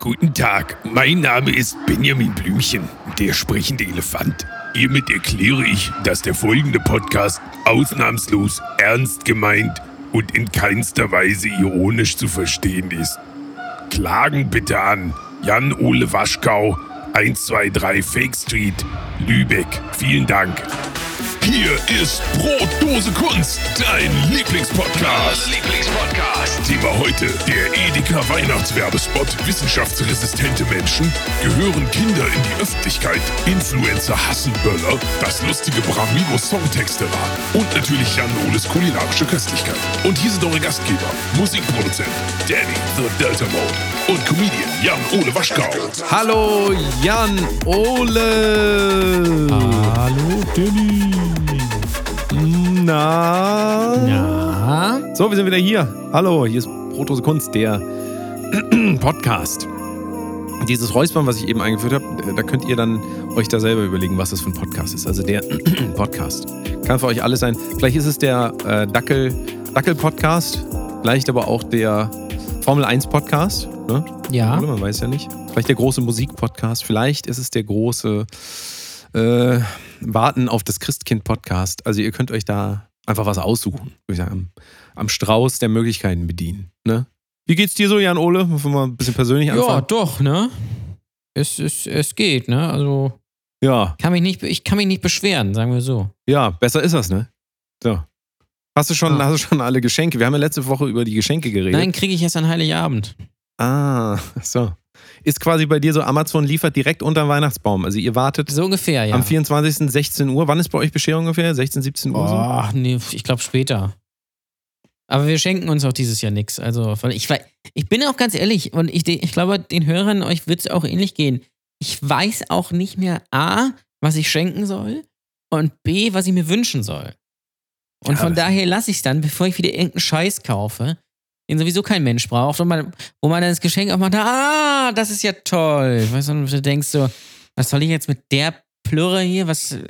Guten Tag, mein Name ist Benjamin Blümchen, der sprechende Elefant. Hiermit erkläre ich, dass der folgende Podcast ausnahmslos ernst gemeint und in keinster Weise ironisch zu verstehen ist. Klagen bitte an Jan-Ole Waschkau, 123 Fake Street, Lübeck. Vielen Dank. Hier ist Brotdose Kunst, dein Lieblingspodcast. Lieblingspodcast. Thema heute, der Edeka Weihnachtswerbespot. Wissenschaftsresistente Menschen gehören Kinder in die Öffentlichkeit. Influencer hassen Böller. Das lustige Bramigo Songtexte-Rad. Und natürlich Jan Oles kulinarische Köstlichkeit. Und hier sind eure Gastgeber, Musikproduzent Danny the Delta Mode und Comedian Jan Ole Waschkau. Hallo Jan Ole. Hallo Danny. Na? Ja. So, wir sind wieder hier. Hallo, hier ist Brotose Kunst, der Podcast. Dieses Räuspern, was ich eben eingeführt habe, da könnt ihr dann euch da selber überlegen, was das für ein Podcast ist. Also der Podcast. Kann für euch alles sein. Vielleicht ist es der äh, Dackel, Dackel-Podcast, vielleicht aber auch der Formel 1-Podcast. Ne? Ja. Oder man weiß ja nicht. Vielleicht der große Musikpodcast, vielleicht ist es der große äh, Warten auf das Christkind-Podcast. Also ihr könnt euch da einfach was aussuchen. Würde ich sagen, am, am Strauß der Möglichkeiten bedienen. Ne? Wie geht's dir so, Jan Ole? Wollen wir mal ein bisschen persönlich Ja, anfangen? doch, ne? Es, es, es geht, ne? Also Ja, kann mich nicht, ich kann mich nicht beschweren, sagen wir so. ja, besser ist das, ne? So. Hast du schon, Ja. hast du schon alle Geschenke? Wir haben ja letzte Woche über die Geschenke geredet. Nein, kriege ich erst an Heiligabend. Ah, so. Ist quasi bei dir so, Amazon liefert direkt unter den Weihnachtsbaum. Also ihr wartet So ungefähr, ja. am 24. 16 Uhr. Wann ist bei euch Bescherung ungefähr? 16, 17 Uhr? So? Boah, nee, ich glaube später. Aber wir schenken uns auch dieses Jahr nichts. Also, ich, ich bin auch ganz ehrlich und ich, ich glaube, den Hörern euch wird es auch ähnlich gehen. Ich weiß auch nicht mehr A, was ich schenken soll und B, was ich mir wünschen soll. Und Ja, von daher lasse ich es dann, bevor ich wieder irgendeinen Scheiß kaufe, den sowieso kein Mensch braucht, wo man, wo man dann das Geschenk auch macht, ah, das ist ja toll. Weißt du, und du denkst so, was soll ich jetzt mit der Plürre hier? Was. äh,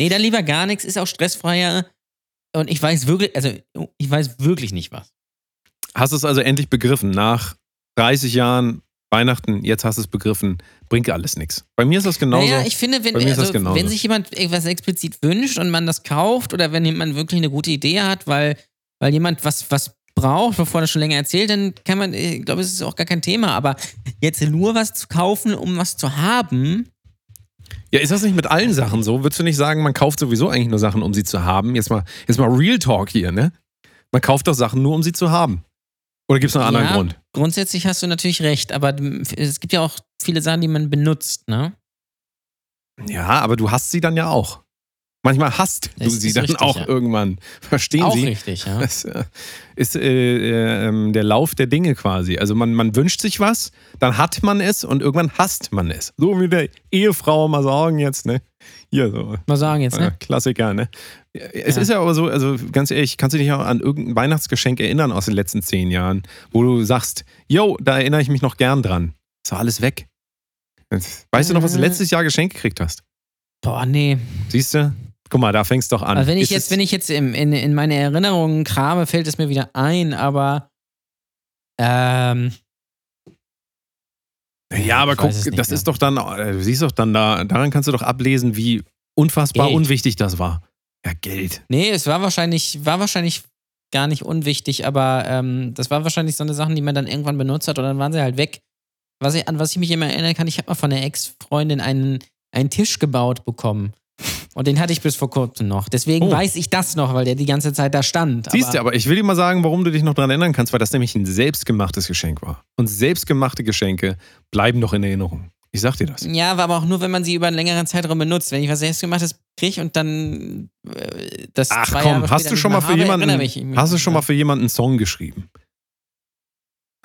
Nee, dann lieber gar nichts, ist auch stressfreier. Und ich weiß wirklich, also ich weiß wirklich nicht was. Hast du es also endlich begriffen? Nach 30 Jahren Weihnachten, jetzt hast du es begriffen, bringt alles nichts. Bei mir ist das genauso. naja, ich finde, wenn, also, wenn sich jemand irgendwas explizit wünscht und man das kauft oder wenn jemand wirklich eine gute Idee hat, weil, weil jemand was, was braucht, wovon er schon länger erzählt, dann kann man, ich glaube, es ist auch gar kein Thema. Aber jetzt nur was zu kaufen, um was zu haben, ja, ist das nicht mit allen Sachen so? Würdest du nicht sagen, man kauft sowieso eigentlich nur Sachen, um sie zu haben? Jetzt mal, jetzt mal Real Talk hier, ne? Man kauft doch Sachen nur, um sie zu haben. Oder gibt es noch einen anderen Ja. Grund? grundsätzlich hast du natürlich recht, aber es gibt ja auch viele Sachen, die man benutzt, ne? Ja, aber du hast sie dann ja auch. Manchmal hast du sie ist dann richtig, auch ja. irgendwann. Verstehen auch Sie? richtig, ja. Das äh, ist äh, äh, ähm, der Lauf der Dinge quasi. Also man, man wünscht sich was, dann hat man es und irgendwann hasst man es. So wie der Ehefrau mal sagen jetzt, ne? Hier so. Mal sagen jetzt, ne? Klassiker, ne? Es Ja. ist ja aber so, also ganz ehrlich, kannst du dich auch an irgendein Weihnachtsgeschenk erinnern aus den letzten zehn Jahren, wo du sagst, yo, da erinnere ich mich noch gern dran. Ist doch alles weg. Weißt du noch, was du Äh. letztes Jahr geschenkt gekriegt hast? Boah, nee. Siehst du? Guck mal, da fängst du doch an. Also wenn ich Ist jetzt, wenn ich jetzt in, in, in meine Erinnerungen krame, fällt es mir wieder ein, aber ähm, Ja, aber guck, das mehr. ist doch dann, äh, du siehst doch dann da, daran kannst du doch ablesen, wie unfassbar Geld. unwichtig das war. Ja, Geld. nee, es war wahrscheinlich, war wahrscheinlich gar nicht unwichtig, aber ähm, das war wahrscheinlich so eine Sache, die man dann irgendwann benutzt hat und dann waren sie halt weg. Was ich, an was ich mich immer erinnern kann, ich habe mal von der Ex-Freundin einen, einen Tisch gebaut bekommen. Und den hatte ich bis vor kurzem noch. Deswegen Oh. weiß ich das noch, weil der die ganze Zeit da stand. Siehst du, aber ich will dir mal sagen, warum du dich noch daran erinnern kannst, weil das nämlich ein selbstgemachtes Geschenk war. Und selbstgemachte Geschenke bleiben doch in Erinnerung. Ich sag dir das. Ja, aber auch nur, wenn man sie über einen längeren Zeitraum benutzt. Wenn ich was selbstgemachtes kriege und dann äh, das Ach zwei komm, Jahre hast du schon mal für habe, jemanden, erinnere mich- hast du schon mal für jemanden einen Song geschrieben?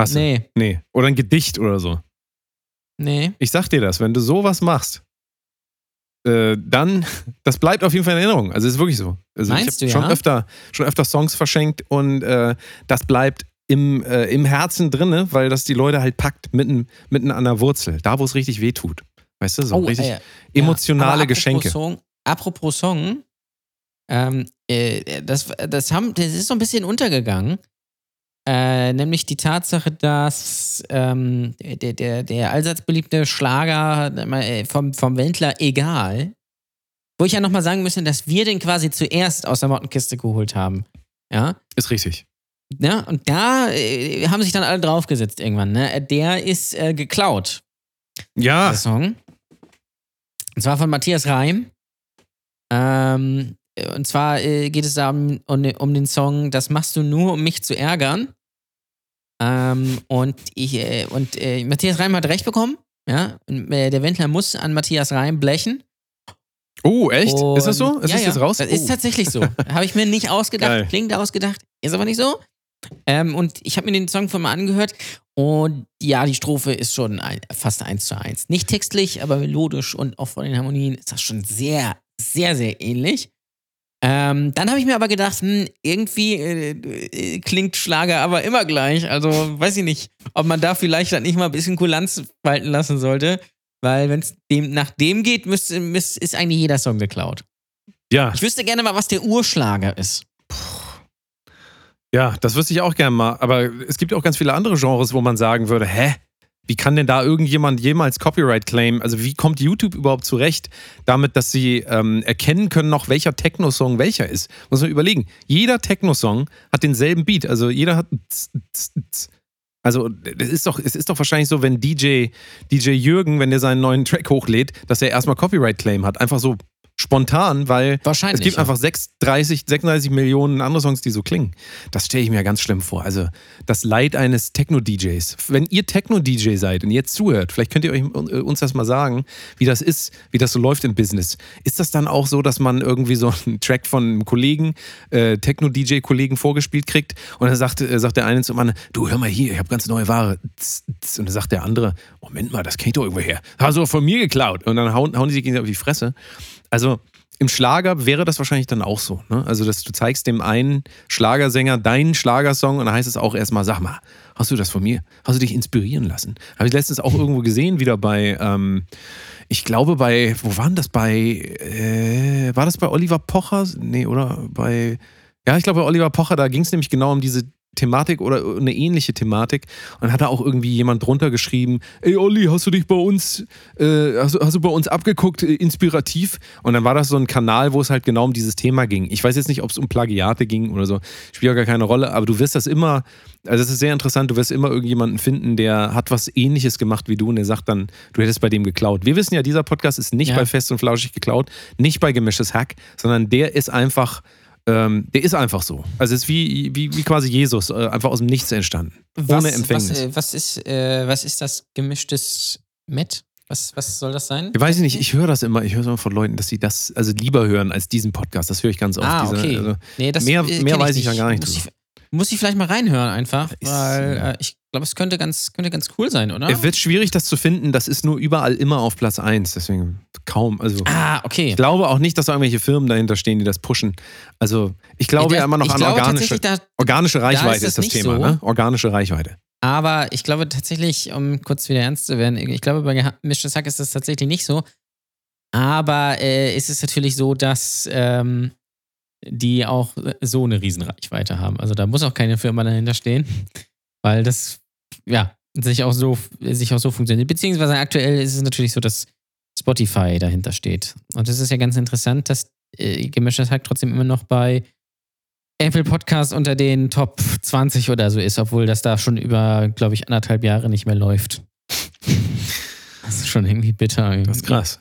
Hast du? Nee, Nee. Oder ein Gedicht oder so. nee. Ich sag dir das, wenn du sowas machst, äh, dann, das bleibt auf jeden Fall in Erinnerung. Also es ist wirklich so. Also Meinst ich habe schon ja? öfter, schon öfter Songs verschenkt und äh, das bleibt im, äh, im Herzen drinne, weil das die Leute halt packt, mitten, mitten an der Wurzel, da wo es richtig weh tut. Weißt du, so richtig äh, emotionale apropos Geschenke. Song, apropos Song, ähm, äh, das, das, haben, das ist so ein bisschen untergegangen. Äh, nämlich die Tatsache, dass ähm, der, der, der allseits beliebte Schlager äh, vom, vom Wendler Egal, wo ich ja nochmal sagen müsste, dass wir den quasi zuerst aus der Mottenkiste geholt haben. Ja. Ist richtig. Ja, und da äh, haben sich dann alle draufgesetzt irgendwann. Ne? Der ist äh, geklaut, Ja, der Song. Und zwar von Matthias Reim. Ähm, und zwar äh, geht es da um, um, um den Song Das machst du nur, um mich zu ärgern. Ähm, und ich, äh, und äh, Matthias Reim hat recht bekommen. Ja, und, äh, der Wendler muss an Matthias Reim blechen. Oh, echt? Und- ist das so? Ist ja, das jetzt raus? Das ist oh. tatsächlich so. Habe ich mir nicht ausgedacht, Geil. klingt ausgedacht, ist aber nicht so. Ähm, und ich habe mir den Song von mal angehört und ja, die Strophe ist schon ein, fast eins zu eins. Nicht textlich, aber melodisch und auch von den Harmonien ist das schon sehr, sehr, sehr ähnlich. Ähm, dann habe ich mir aber gedacht, hm, irgendwie äh, äh, klingt Schlager aber immer gleich. Also weiß ich nicht, ob man da vielleicht dann nicht mal ein bisschen Kulanz walten lassen sollte. Weil wenn es dem nach dem geht, müsste, müsste, ist eigentlich jeder Song geklaut. ja, Ich wüsste gerne mal, was der Urschlager ist. ja, das wüsste ich auch gerne mal. Aber es gibt auch ganz viele andere Genres, wo man sagen würde, hä? Wie kann denn da irgendjemand jemals Copyright claimen? Also wie kommt YouTube überhaupt zurecht damit, dass sie ähm, erkennen können, noch welcher Techno-Song welcher ist? Muss man überlegen. Jeder Techno-Song hat denselben Beat. Also jeder hat also das ist doch, es ist doch wahrscheinlich so, wenn DJ, DJ Jürgen, wenn der seinen neuen Track hochlädt, dass er erstmal Copyright-Claim hat. Einfach so spontan, weil Wahrscheinlich. es gibt ja. einfach 36, 36 Millionen andere Songs, die so klingen. Das stelle ich mir ganz schlimm vor. Also das Leid eines Techno-DJs. Wenn ihr Techno-DJ seid und jetzt zuhört, vielleicht könnt ihr euch, äh, uns das mal sagen, wie das ist, wie das so läuft im Business. Ist das dann auch so, dass man irgendwie so einen Track von einem Kollegen, äh, Techno-DJ-Kollegen vorgespielt kriegt und dann sagt, äh, sagt der eine zum anderen, du hör mal hier, ich habe ganz neue Ware. Und dann sagt der andere, Moment mal, das kenn ich doch irgendwo her. Hast du von mir geklaut. Und dann hauen, hauen die sich gegenseitig auf die Fresse. Also im Schlager wäre das wahrscheinlich dann auch so. Ne? Also, dass du zeigst dem einen Schlagersänger deinen Schlagersong und dann heißt es auch erstmal, sag mal, hast du das von mir? Hast du dich inspirieren lassen? Habe ich letztens auch irgendwo gesehen, wieder bei, ähm, ich glaube bei, wo waren das bei, äh, war das bei Oliver Pocher? Nee, oder bei, ja, ich glaube bei Oliver Pocher, da ging es nämlich genau um diese Thematik oder eine ähnliche Thematik und hat da auch irgendwie jemand drunter geschrieben, ey Olli, hast du dich bei uns, äh, hast, du- hast du bei uns abgeguckt, äh, inspirativ? Und dann war das so ein Kanal, wo es halt genau um dieses Thema ging. Ich weiß jetzt nicht, ob es um Plagiate ging oder so, spielt ja gar keine Rolle, aber du wirst das immer, also es ist sehr interessant, du wirst immer irgendjemanden finden, der hat was ähnliches gemacht wie du und der sagt dann, du hättest bei dem geklaut. Wir wissen ja, dieser Podcast ist nicht Ja. bei Fest und Flauschig geklaut, nicht bei Gemischtes Hack, sondern der ist einfach ähm, der ist einfach so. Also es ist wie, wie, wie quasi Jesus, äh, einfach aus dem Nichts entstanden. Ohne Empfängnis. Was, äh, was, ist, äh, was ist das gemischtes Met? Was, was soll das sein? Ich weiß nicht, ich höre das immer, ich höre es immer von Leuten, dass sie das also lieber hören als diesen Podcast. Das höre ich ganz oft. Ah, diese, okay. also, Nee, das, mehr- äh, mehr kenn weiß ich ja gar nicht Muss ich, muss ich vielleicht mal reinhören einfach, weil ja. Ich glaube, es könnte ganz, könnte ganz cool sein, oder? Es wird schwierig, das zu finden. Das ist nur überall immer auf Platz 1. Deswegen kaum. Also ah, okay. ich glaube auch nicht, dass da irgendwelche Firmen dahinter stehen, die das pushen. Also ich glaube Ja, ja immer noch an organische, da, organische Reichweite das ist das nicht Thema. so. Ne? Organische Reichweite. Aber ich glaube tatsächlich, um kurz wieder ernst zu werden, ich glaube, bei Gemischtes Hack ist das tatsächlich nicht so. Aber äh, es ist natürlich so, dass ähm, die auch so eine Riesenreichweite haben. Also da muss auch keine Firma dahinter stehen, weil das, ja, sich auch so, sich auch so funktioniert. Beziehungsweise aktuell ist es natürlich so, dass Spotify dahinter steht. Und es ist ja ganz interessant, dass äh, Gemischtes Hack trotzdem immer noch bei Apple Podcast unter den Top 20 oder so ist, obwohl das da schon über, glaube ich, anderthalb Jahre nicht mehr läuft. Das ist schon irgendwie bitter. Irgendwie. Das ist krass.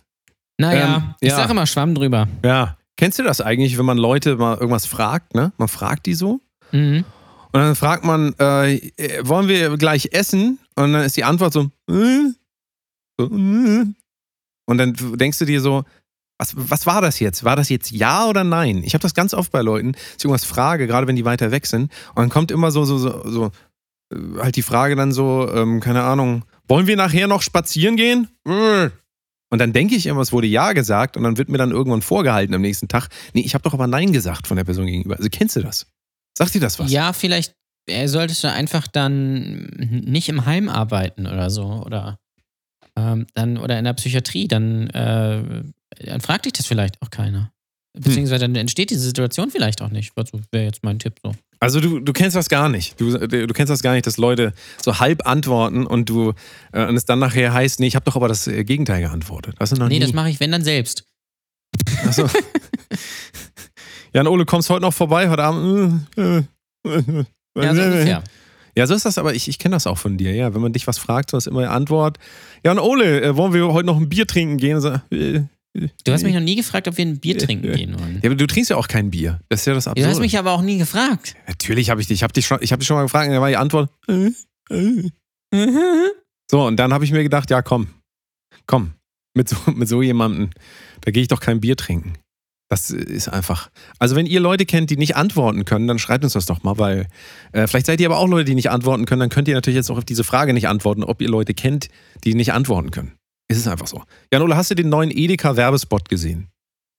Naja, Ähm, ich ja. sage immer Schwamm drüber. Ja. Kennst du das eigentlich, wenn man Leute mal irgendwas fragt, ne? Man fragt die so Mhm. Und dann fragt man, äh, wollen wir gleich essen? Und dann ist die Antwort so, äh, so äh. und dann denkst du dir so, was, was war das jetzt? War das jetzt ja oder nein? Ich habe das ganz oft bei Leuten, dass ich irgendwas frage, gerade wenn die weiter weg sind. Und dann kommt immer so, so, so, so äh, halt die Frage dann so, ähm, keine Ahnung, wollen wir nachher noch spazieren gehen? Und dann denke ich immer, es wurde ja gesagt und dann wird mir dann irgendwann vorgehalten am nächsten Tag, nee, ich habe doch aber nein gesagt von der Person gegenüber. Also kennst du das? Sagt dir das was? Ja, vielleicht äh, solltest du einfach dann nicht im Heim arbeiten oder so. Oder, ähm, dann, oder in der Psychiatrie. Dann, äh, dann fragt dich das vielleicht auch keiner. Beziehungsweise dann entsteht diese Situation vielleicht auch nicht. Also wäre jetzt mein Tipp so. Also du, du kennst das gar nicht. Du, du kennst das gar nicht, dass Leute so halb antworten und du äh, und es dann nachher heißt, nee, ich habe doch aber das äh, Gegenteil geantwortet. Das noch Nee, nie. das mache ich, wenn dann selbst. Achso. Jan Ole, kommst heute noch vorbei heute Abend? Äh, äh, Ja, so ungefähr. Ja, so ist das, aber ich, ich kenne das auch von dir, ja. Wenn man dich was fragt, so ist immer die Antwort. Jan Ole, äh, wollen wir heute noch ein Bier trinken gehen? So, äh, Du hast mich noch nie gefragt, ob wir ein Bier trinken gehen wollen. ja, aber du trinkst ja auch kein Bier. Das ist ja das Du Absurde. hast mich aber auch nie gefragt. Natürlich habe ich dich. Ich habe dich, schon- ich hab dich schon mal gefragt und da war die Antwort. Äh, äh. So, und dann habe ich mir gedacht, ja, komm, komm, mit so, mit so jemandem, da gehe ich doch kein Bier trinken. Das ist einfach. Also, wenn ihr Leute kennt, die nicht antworten können, dann schreibt uns das doch mal, weil äh, vielleicht seid ihr aber auch Leute, die nicht antworten können. Dann könnt ihr natürlich jetzt auch auf diese Frage nicht antworten, ob ihr Leute kennt, die nicht antworten können. Es ist einfach so. Jan-Ole, hast du den neuen Edeka-Werbespot gesehen?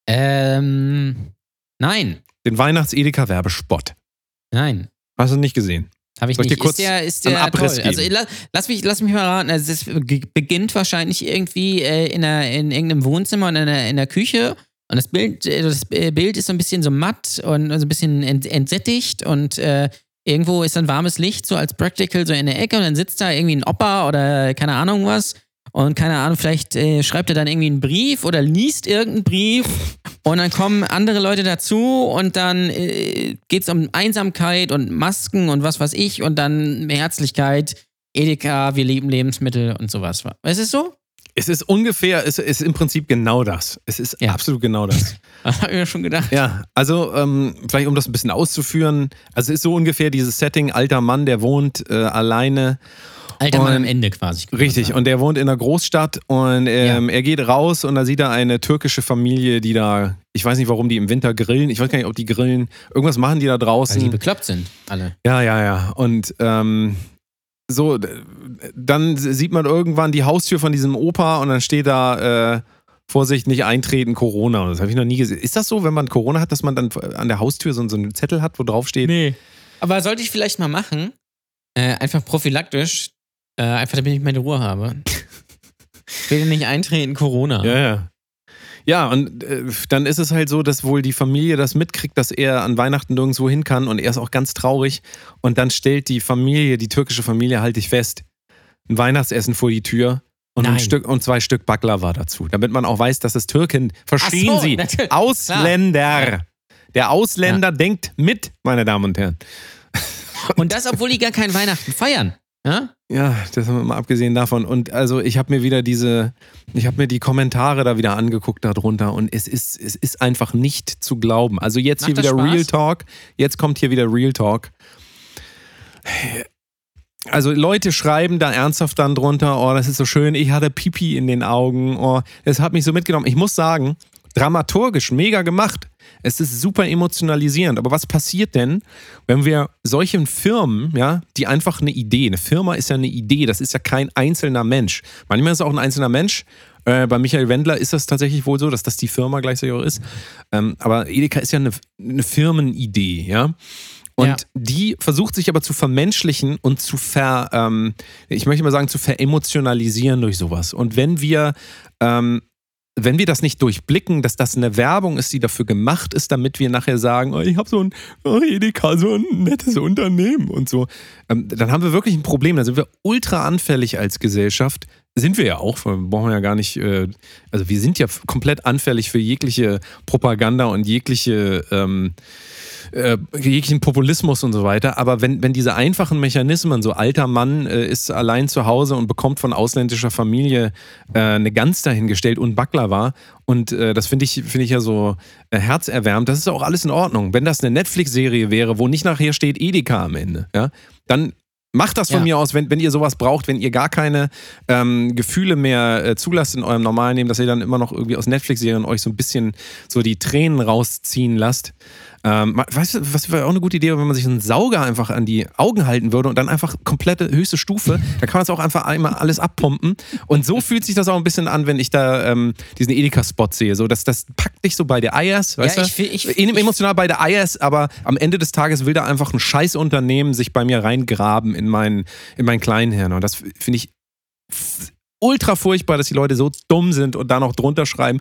Ähm, nein, Den Weihnachts-Edeka-Werbespot. nein. Hast du nicht gesehen? Habe ich Soll ich nicht. kurz ist der, ist der Abriss toll. Also geben? la, lass, mich, lass mich mal raten. Also es beginnt wahrscheinlich irgendwie äh, in, einer, in irgendeinem Wohnzimmer und in der, in der Küche. Und das Bild, äh, das äh, Bild ist so ein bisschen so matt und so ein bisschen ent, entsättigt und äh, irgendwo ist dann warmes Licht so als Practical so in der Ecke und dann sitzt da irgendwie ein Opa oder keine Ahnung was und keine Ahnung, vielleicht äh, schreibt er dann irgendwie einen Brief oder liest irgendeinen Brief und dann kommen andere Leute dazu und dann äh, geht es um Einsamkeit und Masken und was weiß ich und dann Herzlichkeit, Edeka, wir lieben Lebensmittel und sowas. Es ist so? Es ist ungefähr, es ist im Prinzip genau das. Es ist Ja. absolut genau das. Hab ich mir schon gedacht. Ja, also ähm, vielleicht um das ein bisschen auszuführen, also es ist so ungefähr dieses Setting, alter Mann, der wohnt äh, alleine. Alter Mann Und- am Ende quasi. Richtig, und der wohnt in einer Großstadt und ähm, er geht raus und da sieht er eine türkische Familie, die da, ich weiß nicht, warum die im Winter grillen, ich weiß gar nicht, ob die grillen, irgendwas machen die da Weil die draußen. bekloppt sind, alle. Ja, ja, ja. Und ähm, so, dann sieht man irgendwann die Haustür von diesem Opa und dann steht da, äh, Vorsicht, nicht eintreten, Corona. Das habe ich noch nie gesehen. Ist das so, wenn man Corona hat, dass man dann an der Haustür so, so einen Zettel hat, wo drauf steht? Nee. Aber sollte ich vielleicht mal machen, äh, einfach prophylaktisch, äh, einfach damit ich meine Ruhe habe. Ich will nicht eintreten, Corona. Ja, ja. Ja, und äh, dann ist es halt so, dass wohl die Familie das mitkriegt, dass er an Weihnachten nirgendwo hin kann und er ist auch ganz traurig. Und dann stellt die Familie, die türkische Familie, halte ich fest, ein Weihnachtsessen vor die Tür und, ein Nein. Stück, und zwei Stück Baklava dazu, damit man auch weiß, dass es Türken. Verstehen so, Sie? natürlich. Ausländer. Der Ausländer denkt mit, meine Damen und Herren. Und das, obwohl die gar kein Weihnachten feiern. Ja? Ja, das haben wir mal abgesehen davon. Und also ich habe mir wieder diese, ich habe mir die Kommentare da wieder angeguckt darunter und es ist, es ist einfach nicht zu glauben. Also jetzt Macht hier wieder Spaß? Real Talk. Jetzt kommt hier wieder Real Talk. Also Leute schreiben da ernsthaft dann drunter, oh, das ist so schön, ich hatte Pipi in den Augen, oh, das hat mich so mitgenommen. Ich muss sagen, dramaturgisch mega gemacht. Es ist super emotionalisierend. Aber was passiert denn, wenn wir solchen Firmen, ja, die einfach eine Idee, eine Firma ist ja eine Idee, das ist ja kein einzelner Mensch. Manchmal ist es auch ein einzelner Mensch. Äh, bei Michael Wendler ist das tatsächlich wohl so, dass das die Firma gleichzeitig auch ist. Ähm, aber Edeka ist ja eine, eine Firmenidee, ja. Und Ja. die versucht sich aber zu vermenschlichen und zu ver, ähm, ich möchte mal sagen, zu veremotionalisieren durch sowas. Und wenn wir, ähm, wenn wir das nicht durchblicken, dass das eine Werbung ist, die dafür gemacht ist, damit wir nachher sagen, oh, ich habe so ein oh, Edeka, so ein nettes Unternehmen und so, ähm, dann haben wir wirklich ein Problem. Dann sind wir ultra anfällig als Gesellschaft. Sind wir ja auch, brauchen wir ja gar nicht, äh, also wir sind ja komplett anfällig für jegliche Propaganda und jegliche ähm, äh, jeglichen Populismus und so weiter. Aber wenn, wenn diese einfachen Mechanismen, so alter Mann äh, ist allein zu Hause und bekommt von ausländischer Familie äh, eine Gans dahingestellt und Baklava und äh, das finde ich, finde ich ja so äh, herzerwärmend, das ist auch alles in Ordnung. Wenn das eine Netflix-Serie wäre, wo nicht nachher steht Edeka am Ende, ja, dann Macht das von Ja. mir aus, wenn, wenn ihr sowas braucht, wenn ihr gar keine ähm, Gefühle mehr äh, zulasst in eurem normalen Leben, dass ihr dann immer noch irgendwie aus Netflix-Serien euch so ein bisschen so die Tränen rausziehen lasst. Ähm, weißt du, was wäre auch eine gute Idee, wenn man sich einen Sauger einfach an die Augen halten würde und dann einfach komplette höchste Stufe, da kann man es auch einfach einmal alles abpumpen. Und so fühlt sich das auch ein bisschen an, wenn ich da ähm, diesen Edeka-Spot sehe. So, das, das packt dich so bei der Eiers, weißt Ja, du? ich will- ich- In- emotional bei der Eiers, aber am Ende des Tages will da einfach ein scheiß Unternehmen sich bei mir reingraben in meinen, in meinen Kleinhirn. Und das finde ich ultra furchtbar, dass die Leute so dumm sind und da noch drunter schreiben,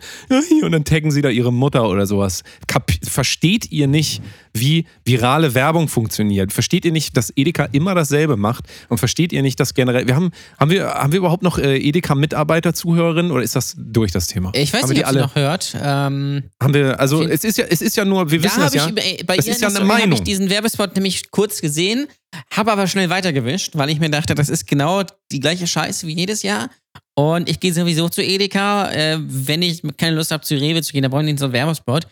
und dann taggen sie da ihre Mutter oder sowas. Kap versteht ihr nicht, wie virale Werbung funktioniert? Versteht ihr nicht, dass Edeka immer dasselbe macht? Und versteht ihr nicht, dass generell, wir haben, haben wir, haben wir überhaupt noch äh, Edeka-Mitarbeiter, Zuhörerinnen oder ist das durch das Thema? Ich weiß haben nicht, ob alle, noch hört. Ähm, haben wir, also es ist ja, es ist ja nur, wir da wissen das habe ja. ich bei das ihr ist ja in eine Meinung. ich diesen Werbespot nämlich kurz gesehen, habe aber schnell weitergewischt, weil ich mir dachte, das ist genau die gleiche Scheiße wie jedes Jahr. Und ich gehe sowieso zu Edeka, äh, wenn ich keine Lust habe, zu Rewe zu gehen, da brauche ich nicht so einen Werbespot.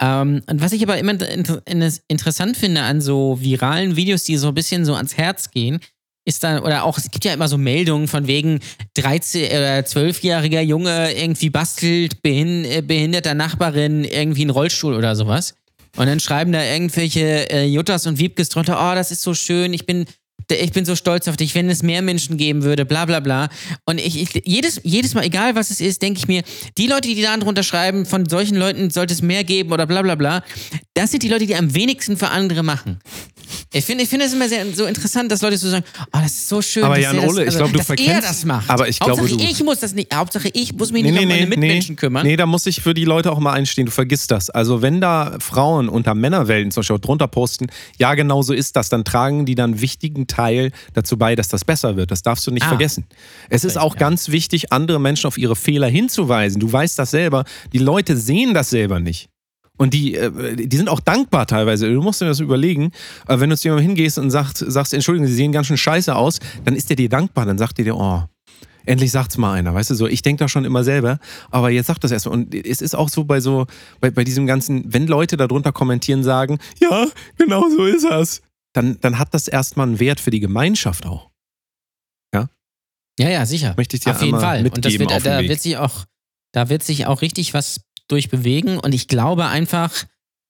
Ähm, und was ich aber immer inter in- interessant finde an so viralen Videos, die so ein bisschen so ans Herz gehen, ist dann, oder auch, es gibt ja immer so Meldungen von wegen 13- oder 12-jähriger Junge irgendwie bastelt behin, äh, behinderter Nachbarin irgendwie einen Rollstuhl oder sowas. Und dann schreiben da irgendwelche äh, Juttas und Wiebkes drunter, oh, das ist so schön, ich bin, ich bin so stolz auf dich, wenn es mehr Menschen geben würde, bla bla bla. Und ich, ich jedes, jedes Mal, egal was es ist, denke ich mir, die Leute, die da drunter schreiben, von solchen Leuten sollte es mehr geben oder bla bla bla, das sind die Leute, die am wenigsten für andere machen. Ich finde ich finde es immer sehr so interessant, dass Leute so sagen, oh, das ist so schön. Aber dass Jan er das, Ole, ich also, glaub, du dass er das macht. aber ich glaube, Hauptsache du- ich muss das nicht, Hauptsache ich muss mich nicht um meine Mitmenschen kümmern. Nee, da muss ich für die Leute auch mal einstehen. Du vergisst das. Also, wenn da Frauen unter Männerwelten zum Beispiel drunter posten, ja, genau so ist das, dann tragen die dann wichtigen Teil dazu bei, dass das besser wird. Das darfst du nicht Ah. vergessen. Es ist auch ja. ganz wichtig, andere Menschen auf ihre Fehler hinzuweisen. Du weißt das selber. Die Leute sehen das selber nicht. Und die, äh, die sind auch dankbar teilweise. Du musst dir das überlegen. Wenn du zu jemandem hingehst und sagst, sagst, Entschuldigung, sie sehen ganz schön scheiße aus, dann ist der dir dankbar. Dann sagt der dir, oh, endlich sagt's mal einer. Weißt du so, ich denke da schon immer selber, aber jetzt sagt das erstmal. Und es ist auch so bei so, bei, bei diesem ganzen, wenn Leute darunter kommentieren, sagen, ja, genau so ist das, dann, dann hat das erstmal einen Wert für die Gemeinschaft auch. Ja, ja, sicher. Möchte ich dir Auf jeden Fall. Und das mitgeben wird, auf da Weg. wird sich auch, da wird sich auch richtig was durchbewegen. Und ich glaube einfach,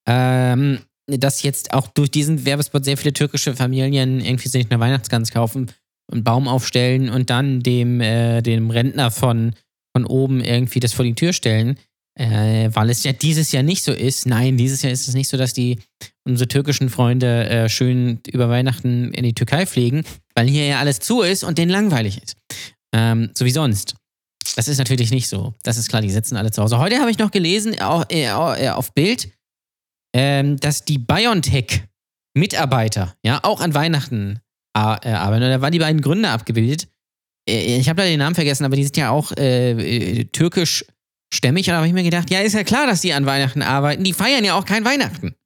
ähm, dass jetzt auch durch diesen Werbespot sehr viele türkische Familien irgendwie sich eine Weihnachtsgans kaufen, einen Baum aufstellen und dann dem, äh, dem Rentner von, von oben irgendwie das vor die Tür stellen. Äh, weil es ja dieses Jahr nicht so ist. Nein, dieses Jahr ist es nicht so, dass die unsere türkischen Freunde äh, schön über Weihnachten in die Türkei fliegen, weil hier ja alles zu ist und denen langweilig ist. Ähm, so wie sonst. Das ist natürlich nicht so. Das ist klar, die sitzen alle zu Hause. Heute habe ich noch gelesen, auch, äh, äh, auf Bild, ähm, dass die BioNTech-Mitarbeiter ja auch an Weihnachten äh, arbeiten. Da waren die beiden Gründer abgebildet. Äh, ich habe da den Namen vergessen, aber die sind ja auch äh, äh, türkisch-stämmig. Und da habe ich mir gedacht, ja, ist ja klar, dass die an Weihnachten arbeiten. Die feiern ja auch kein Weihnachten.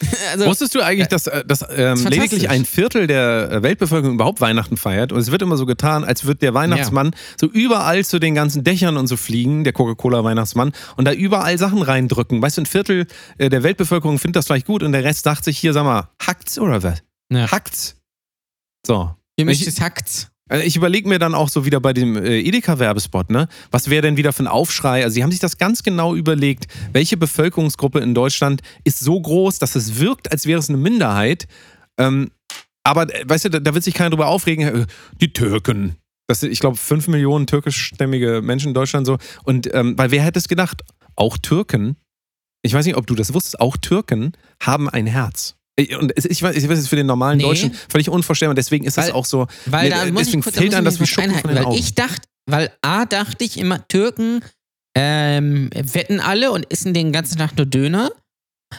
also, Wusstest du eigentlich, dass, äh, dass ähm, lediglich ein Viertel der äh, Weltbevölkerung überhaupt Weihnachten feiert? Und es wird immer so getan, als würde der Weihnachtsmann so überall zu den ganzen Dächern und so fliegen, der Coca-Cola-Weihnachtsmann, und da überall Sachen reindrücken. Weißt du, ein Viertel äh, der Weltbevölkerung findet das vielleicht gut und der Rest sagt sich hier, sag mal, hackt's oder was? Ja. Hackt's. So. gemischtes Hackt. Also ich überlege mir dann auch so wieder bei dem äh, Edeka-Werbespot, ne? Was wäre denn wieder für ein Aufschrei? Also, sie haben sich das ganz genau überlegt, welche Bevölkerungsgruppe in Deutschland ist so groß, dass es wirkt, als wäre es eine Minderheit. Ähm, aber, äh, weißt du, da, da wird sich keiner drüber aufregen. äh, Die Türken. Das sind, ich glaube, fünf Millionen türkischstämmige Menschen in Deutschland so. Und, ähm, weil wer hätte es gedacht? Auch Türken, ich weiß nicht, ob du das wusstest, auch Türken haben ein Herz. Äh, Und ich weiß, ich weiß, es ist für den normalen Nee. Deutschen völlig unvorstellbar. Deswegen ist Weil- auch so. Weil da äh, muss ich kurz, fällt da das ich wie Schuppen von den weil ich dachte, weil A dachte ich immer, Türken ähm, wetten alle und essen den ganzen Tag nur Döner.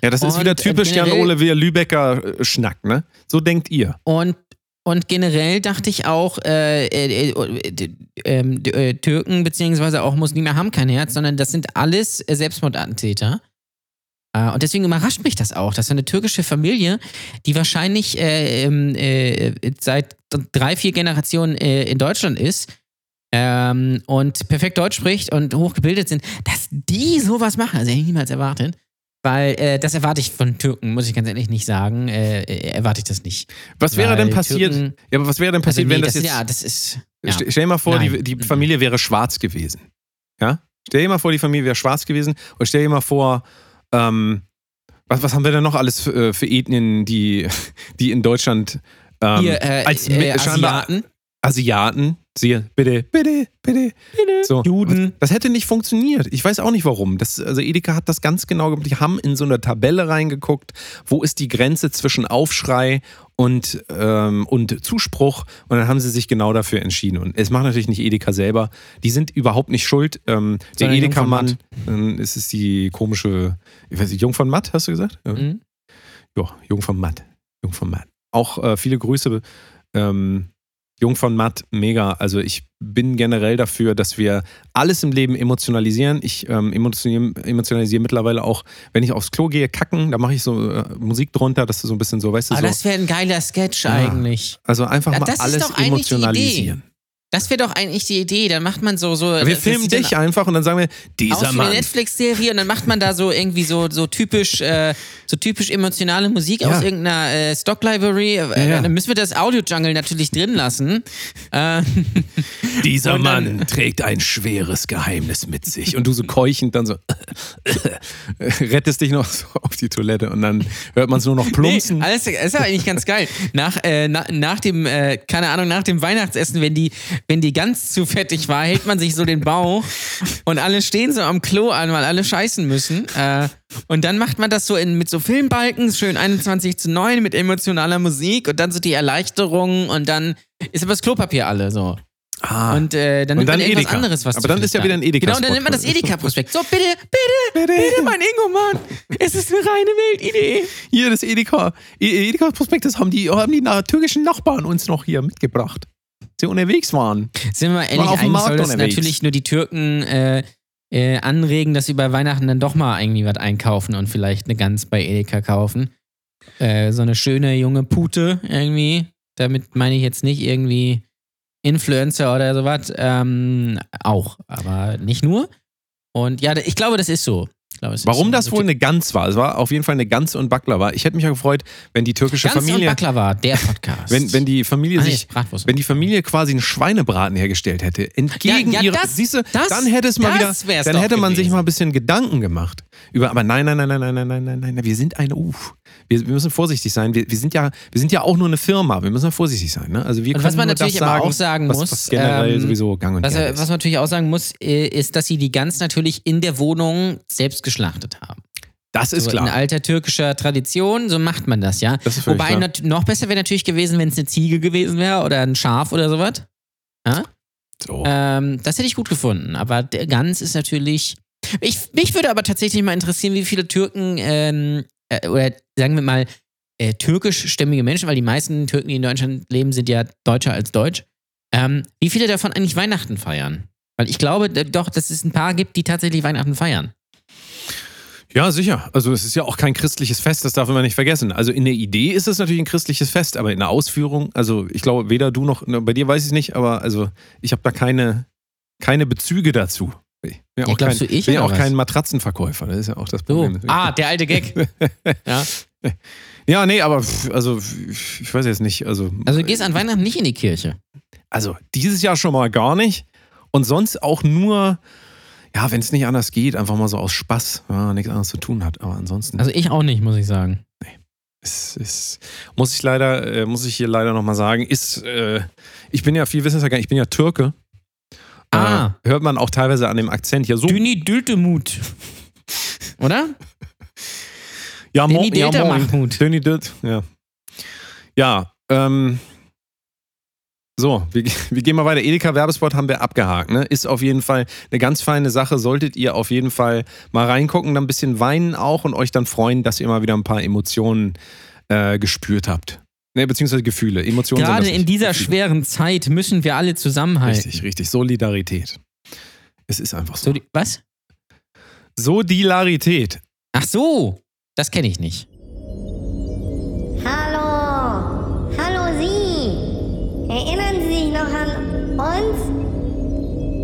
Ja, das ist Und, wieder äh, typisch Jan generell- Ole Wehr Lübecker äh, Schnack, ne? So denkt ihr. Und, und generell dachte ich auch, äh, äh, äh, ähm, äh, Türken beziehungsweise auch Muslime haben kein Herz, sondern das sind alles Selbstmordattentäter. Äh, und deswegen überrascht mich das auch, dass eine türkische Familie, die wahrscheinlich äh, ähm, äh, seit drei, vier Generationen äh, in Deutschland ist ähm, und perfekt Deutsch spricht und hochgebildet sind, dass die sowas machen. Also hätte ich niemals erwartet. Weil äh, das erwarte ich von Türken, muss ich ganz ehrlich nicht sagen. Äh, erwarte ich das nicht. Was wäre denn passiert? Türken- ja, aber was wäre denn Also passiert, nee, wenn das, das, jetzt. ja, das ist. Ja. Ste- Stell dir mal vor, die, die Familie wäre schwarz gewesen. Ja? Stell dir mal vor, die Familie wäre schwarz gewesen. Und stell dir mal vor, ähm, was, was haben wir denn noch alles für, äh, für Ethnien, die, die in Deutschland ähm, Hier, äh, als äh, scheinbar Asiaten, Asiaten, siehe, bitte, bitte, bitte, So. Juden. Das hätte nicht funktioniert. Ich weiß auch nicht warum. Das, also Edeka hat das ganz genau gemacht. Die haben in so eine Tabelle reingeguckt, wo ist die Grenze zwischen Aufschrei und, ähm, und Zuspruch. Und dann haben sie sich genau dafür entschieden. Und es macht natürlich nicht Edeka selber. Die sind überhaupt nicht schuld. Ähm, der Edeka-Mann, ähm, es ist die komische, ich weiß nicht, Jung von Matt, hast du gesagt? Ja, Mhm. ja Jung von Matt. Jung von Matt. Auch äh, viele Grüße. Ähm, Jung von Matt, mega. Also ich bin generell dafür, dass wir alles im Leben emotionalisieren. Ich ähm, emotionalisiere, emotionalisiere mittlerweile auch, wenn ich aufs Klo gehe, kacken, da mache ich so äh, Musik drunter, dass du so ein bisschen so, weißt du, Aber so. das wäre ein geiler Sketch Ja. eigentlich. Also einfach Ja, mal alles emotionalisieren. Das wäre doch eigentlich die Idee. Dann macht man so. so Wir filmen dich einfach und dann sagen wir, dieser wie eine Mann. Netflix-Serie und dann macht man da so irgendwie so, so typisch äh, so typisch emotionale Musik Ja. aus irgendeiner äh, Stock-Library. Äh, ja. Dann müssen wir das Audio-Jungle natürlich drin lassen. Äh, Dieser Mann trägt ein schweres Geheimnis mit sich. Und du so keuchend dann so rettest dich noch so auf die Toilette und dann hört man es nur noch plumpsen. Nee, alles, das ist aber eigentlich ganz geil. Nach, äh, na, nach dem, äh, keine Ahnung, nach dem Weihnachtsessen, wenn die, wenn die ganz zu fettig war, hält man sich so den Bauch und alle stehen so am Klo an, weil alle scheißen müssen. Äh, und dann macht man das so in, mit so Filmbalken, schön 21 zu 9 mit emotionaler Musik und dann so die Erleichterung und dann ist aber das Klopapier alle so. ah, Und äh, dann Und nimmt dann man irgendwas Edeka. anderes, was Aber dann ist ja wieder ein Edeka-Spot. Genau, und dann nimmt man das Edeka-Prospekt. So, bitte, bitte, bitte, mein Ingo, Mann. Es ist eine reine Weltidee. hier das Edeka, E- Edeka-Prospekt, das haben die, haben die türkischen Nachbarn uns noch hier mitgebracht. Sie unterwegs waren. Sind wir ehrlich, auf dem eigentlich Markt soll das unterwegs. natürlich nur die Türken äh, äh, anregen, dass sie bei Weihnachten dann doch mal irgendwie was einkaufen und vielleicht eine Gans bei Edeka kaufen. Äh, so eine schöne junge Pute irgendwie. Damit meine ich jetzt nicht irgendwie Influencer oder sowas. Ähm, auch, aber nicht nur. Und ja, ich glaube, das ist so. Glaube, Warum das wohl eine Gans war? Es war auf jeden Fall eine Gans und Baklava. Ich hätte mich ja gefreut, wenn die türkische Gans und Familie, Baklava, der Podcast. wenn, wenn die Familie Ah, nee, sich wenn die Familie quasi einen Schweinebraten hergestellt hätte, entgegen Ja, ja, ihrer, siehst du, dann hätte es mal wieder, dann hätte man sich gewesen. mal ein bisschen Gedanken gemacht über, aber nein, nein, nein, nein, nein, nein, nein, nein, nein, nein, wir sind eine, uff, wir, wir müssen vorsichtig sein, wir, wir sind ja, wir sind ja auch nur eine Firma, wir müssen ja vorsichtig sein, ne? Also wir Und was man natürlich das aber sagen, auch sagen muss, was generell ähm, sowieso gang und Was, äh, ist. was man natürlich auch sagen muss, äh, ist, dass sie die Gans natürlich in der Wohnung selbst geschlachtet haben. Das ist so In klar. alter türkischer Tradition, so macht man das, ja. Das Wobei klar. noch besser wäre natürlich gewesen, wenn es eine Ziege gewesen wäre oder ein Schaf oder sowas. So. Ähm, das hätte ich gut gefunden. Aber der Gans ist natürlich. Ich, mich würde aber tatsächlich mal interessieren, wie viele Türken ähm, äh, oder sagen wir mal äh, türkischstämmige Menschen, weil die meisten Türken, die in Deutschland leben, sind ja deutscher als deutsch. Ähm, wie viele davon eigentlich Weihnachten feiern? Weil ich glaube doch, dass es ein paar gibt, die tatsächlich Weihnachten feiern. Ja, sicher. Also es ist ja auch kein christliches Fest, das darf man nicht vergessen. Also in der Idee ist es natürlich ein christliches Fest, aber in der Ausführung, also ich glaube, weder du noch, bei dir weiß ich nicht, aber also ich habe da keine, keine Bezüge dazu. Ich bin ja auch, glaubst kein, du, ich bin ja auch was? kein Matratzenverkäufer, das ist ja auch das So. Problem. Ah, der alte Gag. ja. Ja, nee, aber also ich weiß jetzt nicht, also Also du gehst an Weihnachten nicht in die Kirche. also dieses Jahr schon mal gar nicht und sonst auch nur ja, wenn es nicht anders geht, einfach mal so aus Spaß, wenn man nichts anderes zu tun hat, aber ansonsten Also ich auch nicht, muss ich sagen. Es ist, muss ich leider, äh, muss ich hier leider nochmal sagen, ist, äh, ich bin ja viel Wissenschaftler, ich bin ja Türke. Ah. Äh, hört man auch teilweise an dem Akzent hier so. Düni Dültemut. Oder? ja, mo- Deni ja. Döni Düt, ja. Ja, ähm, so, wir, wir gehen mal weiter. Edeka Werbespot haben wir abgehakt. Ne? Ist auf jeden Fall eine ganz feine Sache. Solltet ihr auf jeden Fall mal reingucken, dann ein bisschen weinen auch und euch dann freuen, dass ihr mal wieder ein paar Emotionen äh, gespürt habt. Ne, beziehungsweise Gefühle. Emotionen sind Gerade das in dieser Gefühle. schweren Zeit müssen wir alle zusammenhalten. Richtig, richtig. Solidarität. Es ist einfach so. So, die, was? Solidarität. Ach so, das kenne ich nicht. Hallo, hallo Sie. Erinnern Sie sich noch an uns?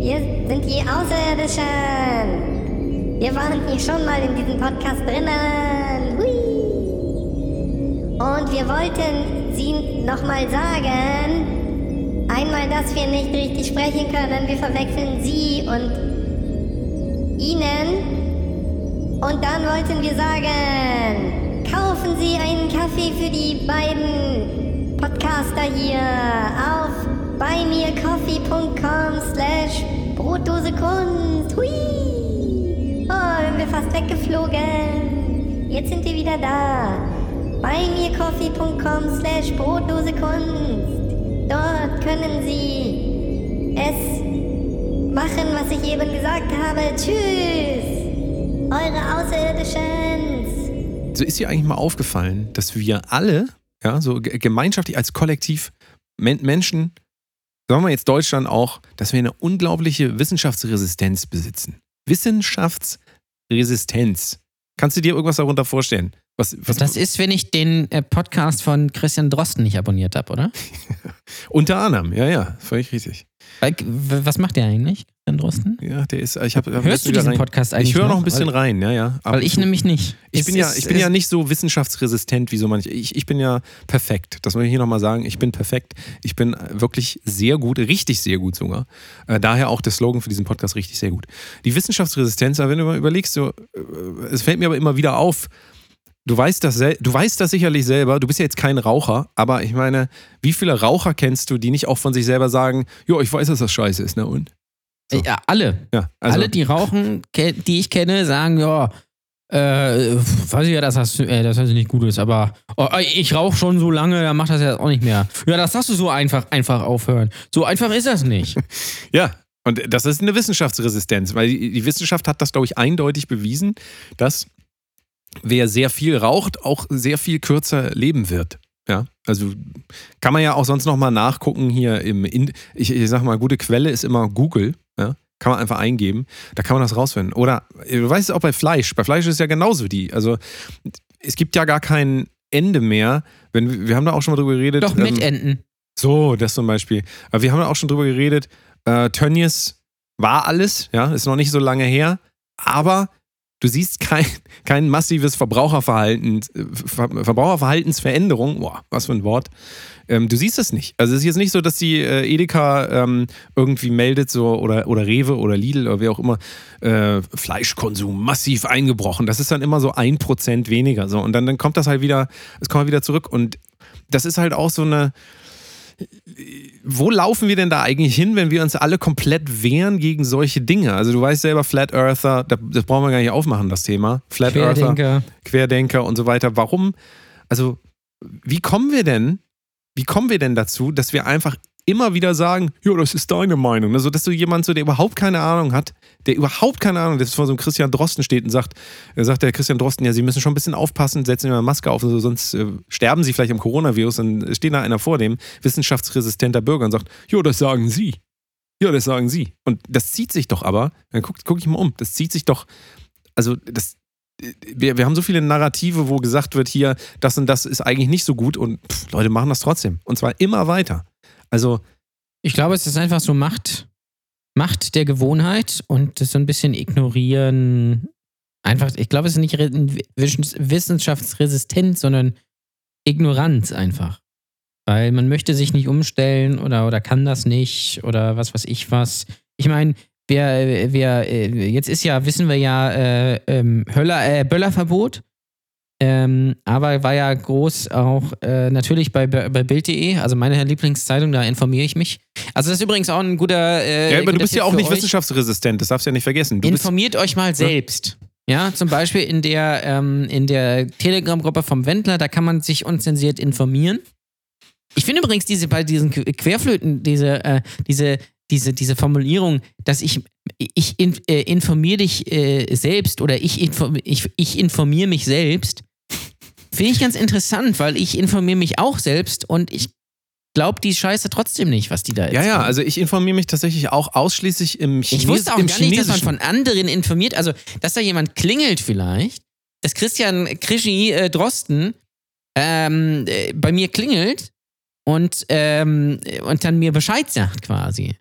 Wir sind die Außerirdischen. Wir waren hier schon mal in diesem Podcast drinnen. Hui. Und wir wollten Sie nochmal sagen, einmal, dass wir nicht richtig sprechen können. Wir verwechseln Sie und Ihnen. Und dann wollten wir sagen, kaufen Sie einen Kaffee für die beiden Podcaster hier auf buymeacoffee.com slash Brotdose Kunst. Hui! Oh, sind wir fast weggeflogen. Jetzt sind wir wieder da. buymeacoffee.com slash brotlosekunst. Dort können Sie es machen, was ich eben gesagt habe. Tschüss, eure Außerirdischen. So ist dir eigentlich mal aufgefallen, dass wir alle, ja, so ge- gemeinschaftlich als Kollektiv Men Menschen, sagen wir jetzt Deutschland auch, dass wir eine unglaubliche Wissenschaftsresistenz besitzen. Wissenschaftsresistenz. Kannst du dir irgendwas darunter vorstellen? Was, was, Das ist, wenn ich den äh, Podcast von Christian Drosten nicht abonniert habe, oder? unter anderem, ja, ja, völlig richtig. W- Was macht der eigentlich, Christian Drosten? Ja, der ist, ich habe Hörst du diesen Podcast eigentlich Ich höre noch ein bisschen Weil- rein, ja, ja. Weil ich nämlich nicht. Ich Es bin, ja, ist- ich bin ja nicht so wissenschaftsresistent wie so manche. Ich, ich bin ja perfekt. Das muss ich hier nochmal sagen. Ich bin perfekt. Ich bin wirklich sehr gut, richtig sehr gut sogar. Äh, daher auch der Slogan für diesen Podcast richtig sehr gut. Die Wissenschaftsresistenz, aber wenn du mal überlegst, so, äh, es fällt mir aber immer wieder auf, du weißt, das du weißt das sicherlich selber, du bist ja jetzt kein Raucher, aber ich meine, wie viele Raucher kennst du, die nicht auch von sich selber sagen, jo, ich weiß, dass das scheiße ist, ne und? so. Ja, alle. Ja, also, alle, die rauchen, die ich kenne, sagen, ja, äh, weiß ich ja, dass das, äh, das nicht gut ist, aber oh, ich rauche schon so lange, dann macht das ja auch nicht mehr. Ja, das hast du so einfach, einfach aufhören. So einfach ist das nicht. Ja, und das ist eine Wissenschaftsresistenz, weil die, die Wissenschaft hat das, glaube ich, eindeutig bewiesen, dass wer sehr viel raucht, auch sehr viel kürzer leben wird. Ja, also kann man ja auch sonst noch mal nachgucken hier im, in, ich, ich sag mal, gute Quelle ist immer Google, ja, kann man einfach eingeben, da kann man das rausfinden. Oder du weißt es auch bei Fleisch, bei Fleisch ist es ja genauso die, also es gibt ja gar kein Ende mehr, wenn wir, haben da auch schon mal drüber geredet. Doch mit ähm, Enten. so, das zum Beispiel. Aber wir haben da auch schon drüber geredet. Äh, Tönnies war alles, ja, ist noch nicht so lange her, aber du siehst kein, kein massives Verbraucherverhalten, Ver Verbraucherverhaltensveränderung, boah, was für ein Wort. Ähm, du siehst es nicht. Also es ist jetzt nicht so, dass die äh, Edeka ähm, irgendwie meldet, so oder, oder Rewe oder Lidl oder wer auch immer, äh, Fleischkonsum massiv eingebrochen. Das ist dann immer so ein Prozent weniger. So. Und dann, dann kommt das halt wieder, es kommt halt wieder zurück. Und das ist halt auch so eine, wo laufen wir denn da eigentlich hin, wenn wir uns alle komplett wehren gegen solche Dinge? Also du weißt selber, Flat Earther, das brauchen wir gar nicht aufmachen, das Thema. Flat Earther, Querdenker. Querdenker und so weiter. Warum? Also, wie kommen wir denn, wie kommen wir denn dazu, dass wir einfach immer wieder sagen, ja, das ist deine Meinung. Also, dass du jemand so, der überhaupt keine Ahnung hat, der überhaupt keine Ahnung, der vor so einem Christian Drosten steht und sagt, er sagt der Christian Drosten, ja, Sie müssen schon ein bisschen aufpassen, setzen Sie mal eine Maske auf, so, sonst äh, sterben Sie vielleicht am Coronavirus. Dann steht da einer vor dem, wissenschaftsresistenter Bürger und sagt, ja, das sagen Sie. Ja, das sagen Sie. Und das zieht sich doch aber, dann guck, guck ich mal um, das zieht sich doch, also das, wir, wir haben so viele Narrative, wo gesagt wird, hier, das und das ist eigentlich nicht so gut und pff, Leute machen das trotzdem. Und zwar immer weiter. Also, Ich glaube, es ist einfach so Macht, Macht der Gewohnheit und so ein bisschen ignorieren. Einfach, ich glaube, es ist nicht Re- Wissens- Wissenschaftsresistenz, sondern Ignoranz einfach. Weil man möchte sich nicht umstellen oder, oder kann das nicht oder was weiß ich was. Ich meine, wir, wir, äh, jetzt ist ja, wissen wir ja, äh, ähm, Höller, äh, Böllerverbot. Ähm, aber war ja groß auch äh, natürlich bei, bei Bild.de, also meine Lieblingszeitung, da informiere ich mich. Also das ist übrigens auch ein guter. Äh, ja, aber du bist ja Tipp auch für nicht euch. wissenschaftsresistent, das darfst du ja nicht vergessen. Du Informiert euch mal selbst. Ja, zum Beispiel in der, ähm, in der Telegram-Gruppe vom Wendler, da kann man sich unzensiert informieren. Ich finde übrigens diese bei diesen Qu- Querflöten, diese, äh, diese, diese, diese Formulierung, dass ich, ich in, äh, informiere dich äh, selbst oder ich, inform, ich, ich informiere mich selbst, finde ich ganz interessant, weil ich informiere mich auch selbst und ich glaube die Scheiße trotzdem nicht, was die da ja, erzählen. ja, also ich informiere mich tatsächlich auch ausschließlich im Chines Ich wusste auch gar nicht, dass man Chinesischen. von anderen informiert. Also, dass da jemand klingelt vielleicht, dass Christian Krischi äh, Drosten ähm, äh, bei mir klingelt und, ähm, und dann mir Bescheid sagt quasi.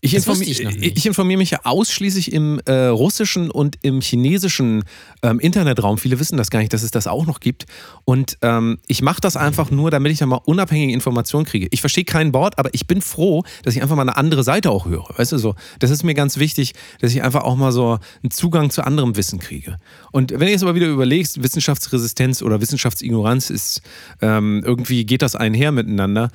Ich, informi ich ich informiere mich ja ausschließlich im äh, russischen und im chinesischen ähm, Internetraum. Viele wissen das gar nicht, dass es das auch noch gibt. Und ähm, ich mache das einfach nur, damit ich dann mal unabhängige Informationen kriege. Ich verstehe kein Wort, aber ich bin froh, dass ich einfach mal eine andere Seite auch höre. Weißt du so? Das ist mir ganz wichtig, dass ich einfach auch mal so einen Zugang zu anderem Wissen kriege. Und wenn du jetzt aber wieder überlegst, Wissenschaftsresistenz oder Wissenschaftsignoranz ist ähm, irgendwie geht das einher miteinander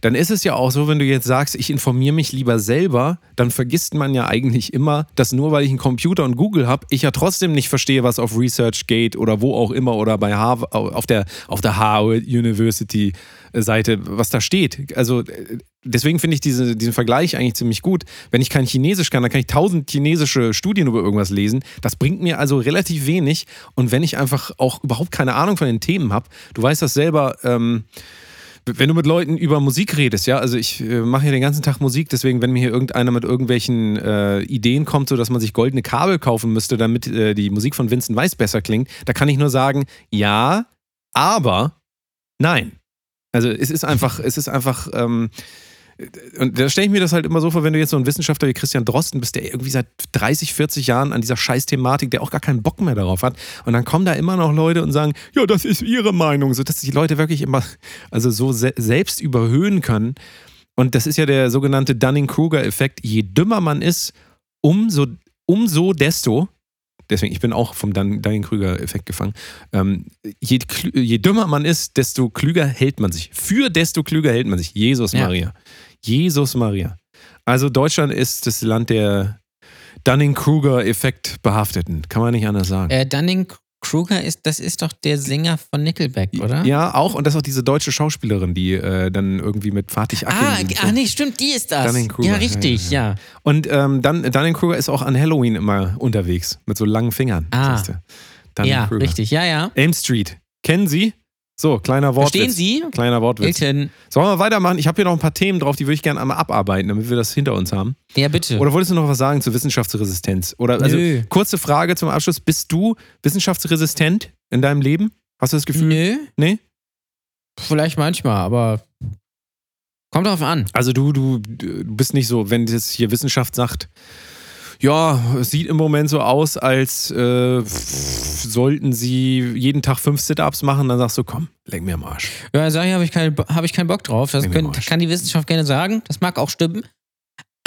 dann ist es ja auch so, wenn du jetzt sagst, ich informiere mich lieber selber, dann vergisst man ja eigentlich immer, dass nur weil ich einen Computer und Google habe, ich ja trotzdem nicht verstehe, was auf ResearchGate oder wo auch immer oder bei Harvard, auf der, auf der Harvard University Seite, was da steht. Also äh, deswegen finde ich diese, diesen Vergleich eigentlich ziemlich gut. Wenn ich kein Chinesisch kann, dann kann ich tausend chinesische Studien über irgendwas lesen. Das bringt mir also relativ wenig. Und wenn ich einfach auch überhaupt keine Ahnung von den Themen habe, du weißt das selber, ähm, wenn du mit Leuten über Musik redest, ja, also ich äh, mache ja den ganzen Tag Musik, deswegen, wenn mir hier irgendeiner mit irgendwelchen äh, Ideen kommt, so dass man sich goldene Kabel kaufen müsste, damit äh, die Musik von Vincent Weiss besser klingt, da kann ich nur sagen, ja, aber nein. Also es ist einfach, es ist einfach, ähm, und da stelle ich mir das halt immer so vor, wenn du jetzt so ein Wissenschaftler wie Christian Drosten bist, der irgendwie seit 30, 40 Jahren an dieser Scheiß-Thematik, der auch gar keinen Bock mehr darauf hat. Und dann kommen da immer noch Leute und sagen, ja, das ist ihre Meinung. So, dass die Leute wirklich immer, also so se selbst überhöhen können. Und das ist ja der sogenannte Dunning-Kruger-Effekt. Je dümmer man ist, umso, umso desto, deswegen, ich bin auch vom Dunning-Krüger-Effekt gefangen. Ähm, je, je, dümmer man ist, desto klüger hält man sich. Für desto klüger hält man sich. Jesus ja. Maria. Jesus Maria. Also Deutschland ist das Land der Dunning-Kruger-Effekt behafteten. Kann man nicht anders sagen. Äh, Dunning Kruger ist, das ist doch der Sänger von Nickelback, oder? Ja, auch. Und das ist auch diese deutsche Schauspielerin, die äh, dann irgendwie mit Fatih Akin. Ah, ah, nee, stimmt, die ist das. Ja, richtig, ja. ja. ja. Und ähm, dann, Dunning Kruger ist auch an Halloween immer unterwegs mit so langen Fingern. Ah. Ja, richtig, ja, ja. Elm Street. Kennen Sie? So, kleiner Wortwitz. Verstehen Sie? Kleiner Wortwitz. Elton. Sollen wir weitermachen? Ich habe hier noch ein paar Themen drauf, die würde ich gerne einmal abarbeiten, damit wir das hinter uns haben. Ja, bitte. Oder wolltest du noch was sagen zur Wissenschaftsresistenz? Oder also Nö. kurze Frage zum Abschluss: Bist du wissenschaftsresistent in deinem Leben? Hast du das Gefühl? Nö. Nee? Vielleicht manchmal, aber kommt drauf an. Also du, du, du bist nicht so, wenn das hier Wissenschaft sagt, ja, es sieht im Moment so aus, als äh, sollten sie jeden Tag fünf Sit-Ups machen, dann sagst du, komm, leck mir am Arsch. Ja, sag ich, habe ich, kein, hab ich keinen Bock drauf. Das können, kann die Wissenschaft gerne sagen. Das mag auch stimmen.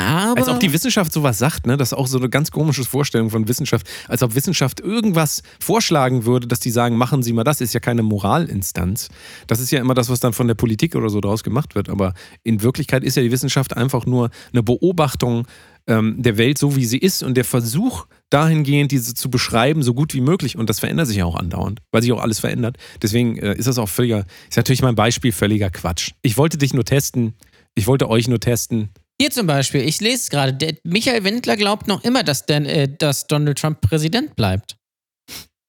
Aber als ob die Wissenschaft sowas sagt, ne? Das ist auch so eine ganz komische Vorstellung von Wissenschaft. Als ob Wissenschaft irgendwas vorschlagen würde, dass die sagen, machen Sie mal das, ist ja keine Moralinstanz. Das ist ja immer das, was dann von der Politik oder so draus gemacht wird. Aber in Wirklichkeit ist ja die Wissenschaft einfach nur eine Beobachtung ähm, der Welt so, wie sie ist und der Versuch dahingehend, diese zu beschreiben, so gut wie möglich. Und das verändert sich ja auch andauernd, weil sich auch alles verändert. Deswegen äh, ist das auch völliger, ist natürlich mein Beispiel völliger Quatsch. Ich wollte dich nur testen. Ich wollte euch nur testen. Hier zum Beispiel, ich lese es gerade, Michael Wendler glaubt noch immer, dass, der, äh, dass Donald Trump Präsident bleibt.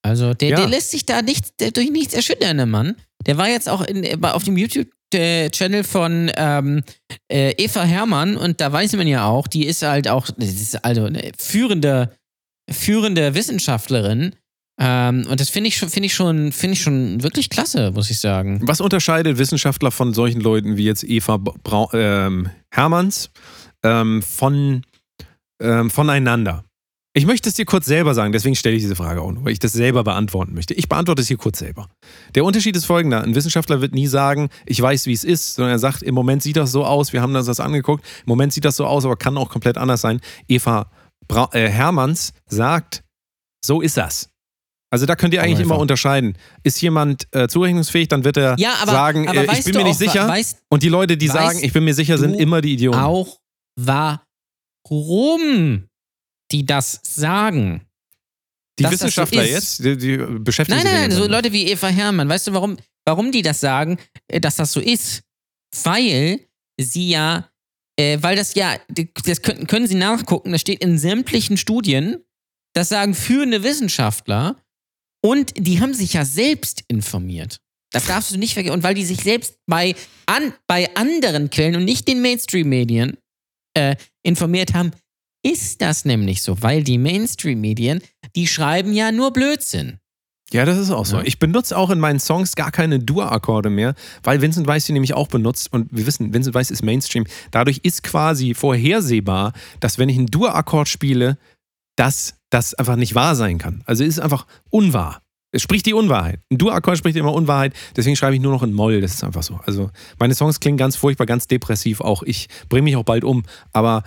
Also der, ja. der lässt sich da nicht, durch nichts erschüttern, der Mann. Der war jetzt auch in, auf dem YouTube Channel von ähm, äh, Eva Hermann und da weiß man ja auch, die ist halt auch, ist also eine führende, führende Wissenschaftlerin. Ähm, und das finde ich, find ich, schon, find ich schon wirklich klasse, muss ich sagen. Was unterscheidet Wissenschaftler von solchen Leuten wie jetzt Eva Brau ähm, Hermanns ähm, von, ähm, voneinander? Ich möchte es dir kurz selber sagen, deswegen stelle ich diese Frage auch nur, weil ich das selber beantworten möchte. Ich beantworte es hier kurz selber. Der Unterschied ist folgender: Ein Wissenschaftler wird nie sagen, ich weiß, wie es ist, sondern er sagt, im Moment sieht das so aus, wir haben uns das angeguckt, im Moment sieht das so aus, aber kann auch komplett anders sein. Eva Bra äh, Hermanns sagt, so ist das. Also da könnt ihr eigentlich immer unterscheiden. Ist jemand äh, zurechnungsfähig, dann wird er ja, aber, sagen, aber äh, ich bin mir nicht sicher. Weißt, und die Leute, die sagen, ich bin mir sicher, sind immer die Idioten. Auch warum die das sagen. Die Wissenschaftler so jetzt, die, die beschäftigen nein, sich Nein, nein, so Leute wie Eva Herrmann. Weißt du, warum, warum die das sagen, äh, dass das so ist? Weil sie ja, äh, weil das ja, das können, können sie nachgucken, das steht in sämtlichen Studien, das sagen führende Wissenschaftler und die haben sich ja selbst informiert. Das darfst du nicht vergessen. Und weil die sich selbst bei, an, bei anderen Quellen und nicht den Mainstream-Medien äh, informiert haben, ist das nämlich so, weil die Mainstream-Medien, die schreiben ja nur Blödsinn. Ja, das ist auch so. Ich benutze auch in meinen Songs gar keine Dur-Akkorde mehr, weil Vincent Weiss die nämlich auch benutzt und wir wissen, Vincent Weiss ist Mainstream. Dadurch ist quasi vorhersehbar, dass wenn ich einen Dur-Akkord spiele, dass das einfach nicht wahr sein kann. Also es ist einfach unwahr. Es spricht die Unwahrheit. Ein Dur-Akkord spricht immer Unwahrheit, deswegen schreibe ich nur noch in Moll. Das ist einfach so. Also meine Songs klingen ganz furchtbar, ganz depressiv auch. Ich bringe mich auch bald um, aber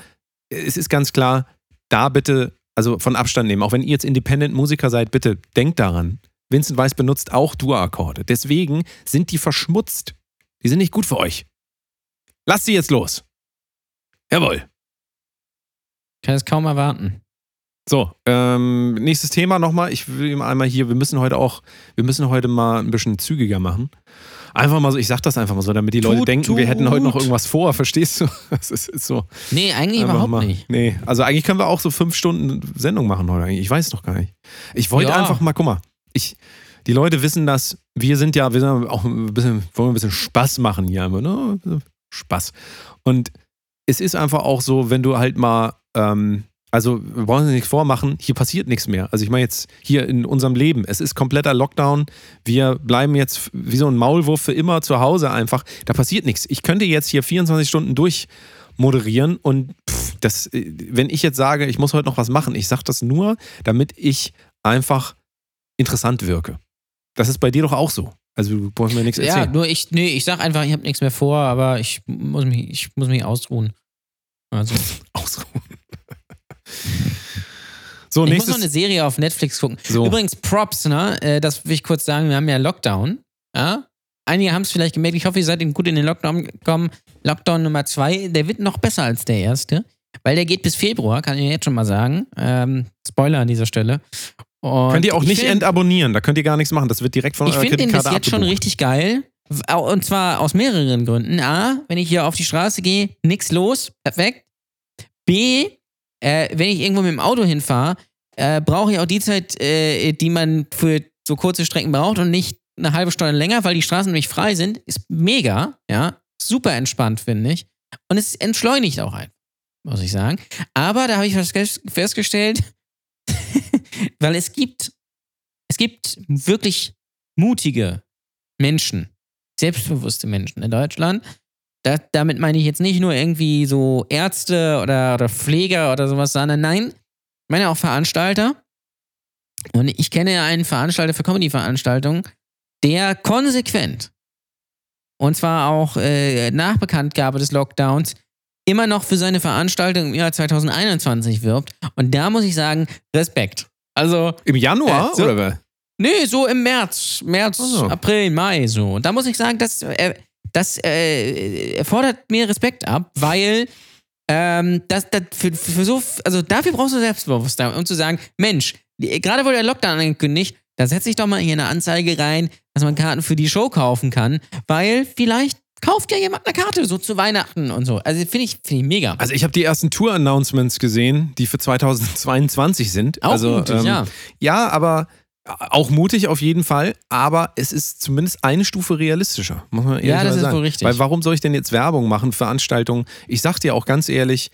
es ist ganz klar, da bitte, also von Abstand nehmen. Auch wenn ihr jetzt Independent-Musiker seid, bitte denkt daran. Vincent Weiss benutzt auch Dur-Akkorde. Deswegen sind die verschmutzt. Die sind nicht gut für euch. Lass sie jetzt los. Jawohl. Kann es kaum erwarten. So, ähm, nächstes Thema nochmal. Ich will ihm einmal hier, wir müssen heute auch, wir müssen heute mal ein bisschen zügiger machen. Einfach mal so, ich sag das einfach mal so, damit die Leute Tut, denken, wir hätten heute noch tut. irgendwas vor, verstehst du? Das ist, ist so. Nee, eigentlich überhaupt mal. nicht. Nee, also eigentlich können wir auch so fünf Stunden Sendung machen heute. Ich weiß noch gar nicht. Ich wollte Ja. einfach mal, guck mal, ich, die Leute wissen das, wir sind ja, wir sind auch ein bisschen, wollen ein bisschen Spaß machen hier, aber, ne? Spaß. Und es ist einfach auch so, wenn du halt mal, ähm, also wir brauchen uns nichts vormachen, hier passiert nichts mehr. Also ich meine jetzt hier in unserem Leben, es ist kompletter Lockdown, wir bleiben jetzt wie so ein Maulwurf für immer zu Hause einfach, da passiert nichts. Ich könnte jetzt hier 24 Stunden durch moderieren und pff, das, äh, wenn ich jetzt sage, ich muss heute noch was machen, ich sage das nur, damit ich einfach interessant wirke. Das ist bei dir doch auch so. Also du brauchst mir nichts Ja, erzählen. nur ich, nee, ich sag einfach, ich habe nichts mehr vor, aber ich muss mich, ich muss mich ausruhen. Also, Ausruhen. So, ich muss noch eine Serie auf Netflix gucken. So. Übrigens, Props, ne? Äh, Das will ich kurz sagen, wir haben ja Lockdown. Ja? Einige haben es vielleicht gemerkt, ich hoffe, ihr seid gut in den Lockdown gekommen. Lockdown Nummer zwei, der wird noch besser als der erste. Weil der geht bis Februar, kann ich jetzt schon mal sagen. Ähm, Spoiler an dieser Stelle. Und Könnt ihr auch ich nicht find- entabonnieren, da könnt ihr gar nichts machen. Das wird direkt von Ich eurer finde den bis Kreditkarte jetzt schon richtig geil. Und zwar aus mehreren Gründen. A, wenn ich hier auf die Straße gehe, nix los, perfekt. B, äh, wenn ich irgendwo mit dem Auto hinfahre, äh, brauche ich auch die Zeit, äh, die man für so kurze Strecken braucht und nicht eine halbe Stunde länger, weil die Straßen nämlich frei sind. Ist mega, ja. Super entspannt, finde ich. Und es entschleunigt auch ein, muss ich sagen. Aber da habe ich festgestellt, weil es gibt, es gibt wirklich mutige Menschen, selbstbewusste Menschen in Deutschland. Da, damit meine ich jetzt nicht nur irgendwie so Ärzte oder, oder Pfleger oder sowas, sondern nein, ich meine auch Veranstalter. Und ich kenne einen Veranstalter für Comedy-Veranstaltungen, der konsequent, und zwar auch äh, nach Bekanntgabe des Lockdowns, immer noch für seine Veranstaltung im Jahr 2021 wirbt. Und da muss ich sagen, Respekt. Also, Im Januar Äh, so- oder? Nee, so im März, März, Ach so. April, Mai, so. Und da muss ich sagen, das, äh, das äh, erfordert mir Respekt ab, weil ähm, das, das für, für so, also dafür brauchst du Selbstbewusstsein, um zu sagen, Mensch, gerade wurde der Lockdown angekündigt, da setze ich doch mal hier eine Anzeige rein, dass man Karten für die Show kaufen kann, weil vielleicht kauft ja jemand eine Karte so zu Weihnachten und so. Also finde ich, finde ich mega. Also ich habe die ersten Tour-Announcements gesehen, die für 2022 sind. Auch also, mutig, ja. Ja, aber auch mutig auf jeden Fall, aber es ist zumindest eine Stufe realistischer, muss man ehrlich Ja, das ist sagen. wohl richtig. Weil warum soll ich denn jetzt Werbung machen, Veranstaltungen? Ich sag dir auch ganz ehrlich,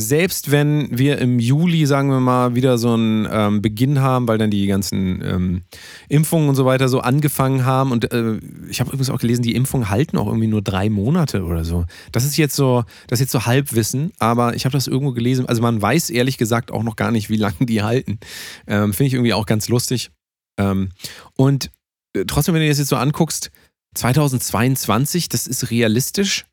selbst wenn wir im Juli, sagen wir mal, wieder so einen ähm, Beginn haben, weil dann die ganzen ähm, Impfungen und so weiter so angefangen haben und äh, ich habe übrigens auch gelesen, die Impfungen halten auch irgendwie nur drei Monate oder so. Das ist jetzt so, das ist jetzt so Halbwissen, aber ich habe das irgendwo gelesen. Also man weiß ehrlich gesagt auch noch gar nicht, wie lange die halten. Ähm, Finde ich irgendwie auch ganz lustig. Ähm, und äh, trotzdem, wenn du dir das jetzt so anguckst, 2022, das ist realistisch,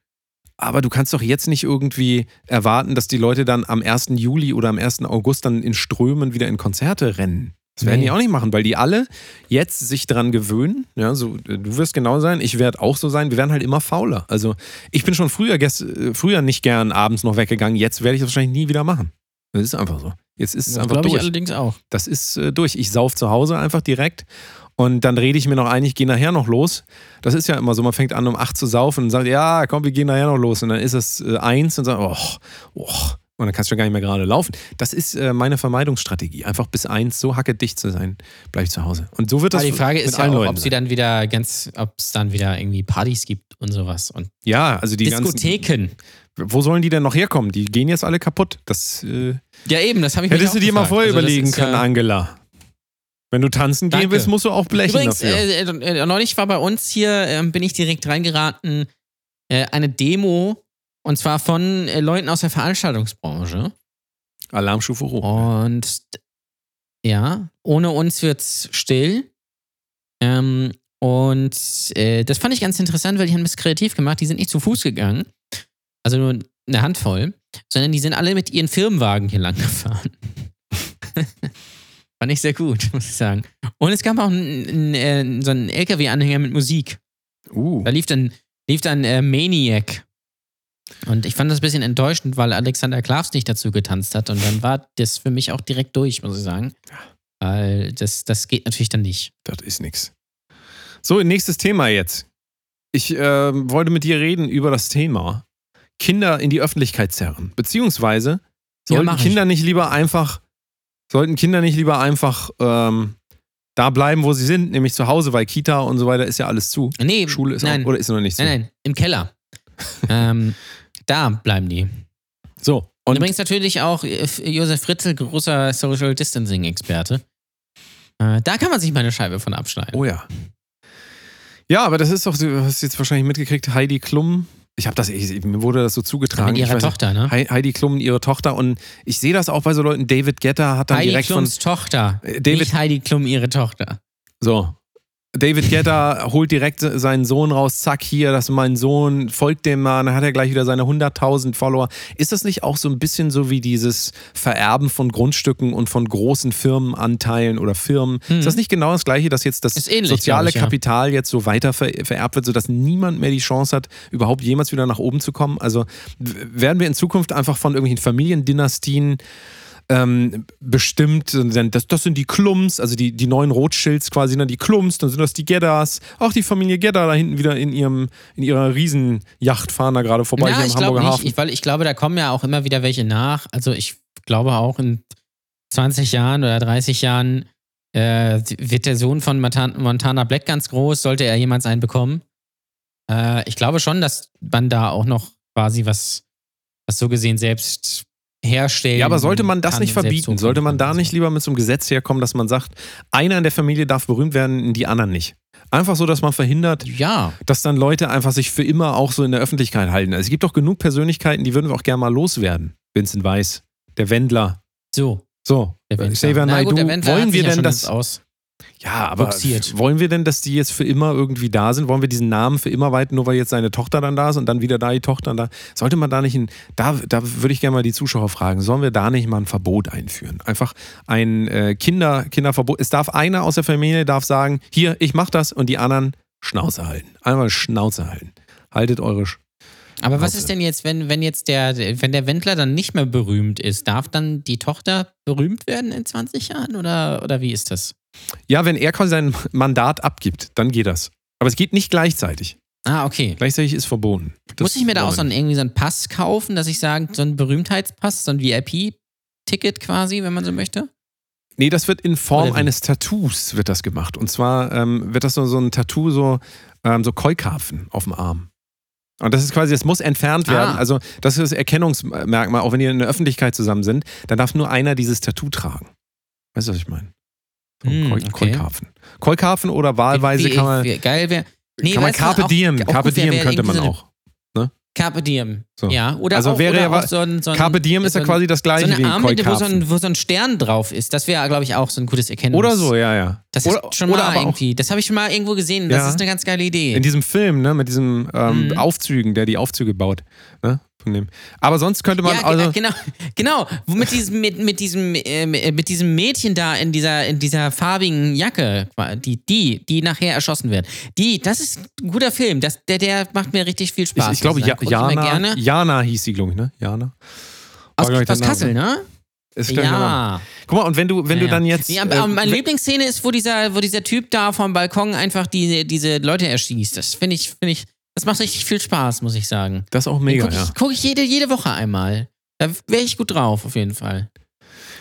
aber du kannst doch jetzt nicht irgendwie erwarten, dass die Leute dann am 1. Juli oder am 1. August dann in Strömen wieder in Konzerte rennen. Das werden Nee. die auch nicht machen, weil die alle jetzt sich dran gewöhnen. Ja, so, äh, du wirst genau sein, ich werde auch so sein. Wir werden halt immer fauler. Also ich bin schon früher, äh, früher nicht gern abends noch weggegangen. Jetzt werde ich das wahrscheinlich nie wieder machen. Das ist einfach so. Jetzt ist es Das einfach glaube ich durch. allerdings auch. Das ist äh, durch. Ich sauf zu Hause einfach direkt und dann rede ich mir noch ein, ich gehe nachher noch los. Das ist ja immer so, man fängt an um 8 zu saufen und sagt, ja, komm, wir gehen nachher noch los. Und dann ist es äh, eins und sagt, oh, oh. Und dann kannst du gar nicht mehr gerade laufen. Das ist äh, meine Vermeidungsstrategie. Einfach bis eins so hackedicht zu sein, bleib ich zu Hause. Und so wird das Aber die Frage ist ja auch, ob sie dann wieder ganz, ob es dann wieder irgendwie Partys gibt und sowas. Und Ja, also die Diskotheken. ganzen. Wo sollen die denn noch herkommen? Die gehen jetzt alle kaputt. Das äh, Ja, eben, das habe ich mich hättest du dir mal vorher Also überlegen können, ja, Angela. Wenn du tanzen gehen Danke. willst, musst du auch blechen Übrigens, dafür. äh, äh, äh, neulich war bei uns hier, ähm, bin ich direkt reingeraten, äh, eine Demo und zwar von äh, Leuten aus der Veranstaltungsbranche. Alarmstufe hoch. Und ja, ohne uns wird's still. Ähm, und äh, das fand ich ganz interessant, weil die haben das kreativ gemacht. Die sind nicht zu Fuß gegangen, also nur eine Handvoll, sondern die sind alle mit ihren Firmenwagen hier lang gefahren. fand ich sehr gut, muss ich sagen. Und es gab auch einen, einen, äh, so einen LKW-Anhänger mit Musik. Uh. Da lief dann, lief dann äh, Maniac. Und ich fand das ein bisschen enttäuschend, weil Alexander Klavs nicht dazu getanzt hat. Und dann war das für mich auch direkt durch, muss ich sagen. Weil das, das geht natürlich dann nicht. Das ist nix. So, nächstes Thema jetzt. Ich ähm, wollte mit dir reden über das Thema Kinder in die Öffentlichkeit zerren. Beziehungsweise Ja, sollten ich. Kinder nicht lieber einfach, sollten Kinder nicht lieber einfach ähm, da bleiben, wo sie sind, nämlich zu Hause, weil Kita und so weiter ist ja alles zu. Nee, Schule ist nein. auch, oder ist noch nicht zu? Nein, nein, im Keller. ähm, da bleiben die. So. Und Und übrigens natürlich auch äh, Josef Fritzl, großer Social Distancing-Experte. Äh, da kann man sich mal eine Scheibe von abschneiden. Oh ja. Ja, aber das ist doch, du hast jetzt wahrscheinlich mitgekriegt, Heidi Klum. Ich habe das, ich, mir wurde das so zugetragen. Mit ihrer nicht. Tochter, ne? Hei- Heidi Klum, ihre Tochter. Und ich sehe das auch bei so Leuten. David Getter hat dann Heidi direkt Klums Tochter. von. Äh, David, Nicht Heidi Klum, ihre Tochter. so. David Getter holt direkt seinen Sohn raus. Zack, hier, das ist mein Sohn. Folgt dem mal. Dann hat er gleich wieder seine 100.000 Follower. Ist das nicht auch so ein bisschen so wie dieses Vererben von Grundstücken und von großen Firmenanteilen oder Firmen? Ist das nicht genau das Gleiche, dass jetzt das soziale ich, ja. Kapital jetzt so weiter ver vererbt wird, sodass niemand mehr die Chance hat, überhaupt jemals wieder nach oben zu kommen? Also werden wir in Zukunft einfach von irgendwelchen Familiendynastien ähm, bestimmt, das, das sind die Klums, also die, die neuen Rothschilds quasi, ne, die Klums, dann sind das die Gedders, auch die Familie Gedder da hinten wieder in ihrem, in ihrer Riesenjacht fahren da gerade vorbei Na, hier ich im glaube Hamburger nicht, Hafen. ich, weil ich glaube, da kommen ja auch immer wieder welche nach. Also ich glaube auch in 20 Jahren oder 30 Jahren äh, wird der Sohn von Montan- Montana Black ganz groß, sollte er jemals einen bekommen. Äh, ich glaube schon, dass man da auch noch quasi was, was so gesehen selbst herstellen Ja, aber sollte man das nicht verbieten? Sollte man da nicht lieber mit so einem Gesetz herkommen, dass man sagt, einer in der Familie darf berühmt werden, die anderen nicht? Einfach so, dass man verhindert, Ja, dass dann Leute einfach sich für immer auch so in der Öffentlichkeit halten. Also es gibt doch genug Persönlichkeiten, die würden wir auch gerne mal loswerden. Vincent Weiss, der Wendler. so. So. Xavier Na Naidoo. gut, der Wendler wollen wir denn das? aus. Ja, aber boxiert. wollen wir denn, dass die jetzt für immer irgendwie da sind? Wollen wir diesen Namen für immer weiten, nur weil jetzt seine Tochter dann da ist und dann wieder da die Tochter da? Sollte man da nicht ein, da, da würde ich gerne mal die Zuschauer fragen, sollen wir da nicht mal ein Verbot einführen? Einfach ein äh, Kinder, Kinderverbot. Es darf einer aus der Familie darf sagen, hier, ich mach das und die anderen Schnauze halten. Einmal Schnauze halten. Haltet eure Sch Aber was ist denn jetzt, wenn, wenn jetzt der, wenn der Wendler dann nicht mehr berühmt ist, darf dann die Tochter berühmt werden in 20 Jahren oder, oder wie ist das? Ja, wenn er quasi sein Mandat abgibt, dann geht das. Aber es geht nicht gleichzeitig. Ah, okay. Gleichzeitig ist verboten. Das Muss ich mir da auch so einen, irgendwie so einen Pass kaufen, dass ich sage, so einen Berühmtheitspass, so ein VIP-Ticket quasi, wenn man so möchte? Nee, das wird in Form eines Tattoos wird das gemacht. Und zwar ähm, wird das so, so ein Tattoo, so, ähm, so Keukarpfen auf dem Arm. Und das ist quasi, das muss entfernt werden. Ah. Also, das ist das Erkennungsmerkmal. Auch wenn die in der Öffentlichkeit zusammen sind, dann darf nur einer dieses Tattoo tragen. Weißt du, was ich meine? So, Keu okay. Keukarpfen oder wahlweise kann man, geil wäre. Nee, kann man Carpe Diem, auch Carpe Diem könnte man irgendwie so auch. Carpe Diem. So. Ja, oder Also auch, wäre oder ja auch so ein, so ein Carpe Diem ist so ja ein- quasi das so gleiche eine wie Armbinde, wo so, wo so ein Stern drauf ist. Das wäre, glaube ich, auch so ein gutes Erkennungs... Oder so, ja, ja. Das oder, ist schon mal aber auch irgendwie. Das habe ich schon mal irgendwo gesehen. Das Ja. ist eine ganz geile Idee. In diesem Film, ne, mit diesen ähm, Mhm. Aufzügen, der die Aufzüge baut. Ne, von dem. Aber sonst könnte man ja, also. genau, genau. Wo Mit diesem, mit, mit, diesem, äh, mit diesem Mädchen da in dieser, in dieser farbigen Jacke, die, die, die nachher erschossen wird. Die, das ist ein guter Film. Das, der, der macht mir richtig viel Ich, Spaß. ich glaube, muss ja, ich Jana. Jana hieß sie, glaube ich, ne? Jana. Aus, War, ich, aus Name. Kassel, ne? Ist, ich. Ja. Guck mal, und wenn du, wenn du Ja, dann ja. jetzt. Nee, aber, äh, meine Lieblingsszene ist, wo dieser, wo dieser Typ da vom Balkon einfach die, diese Leute erschießt. Das finde ich, finde ich, das macht richtig viel Spaß, muss ich sagen. das ist auch Den mega, gucke ja. ich, guck ich jede, jede Woche einmal. Da wäre ich gut drauf, auf jeden Fall.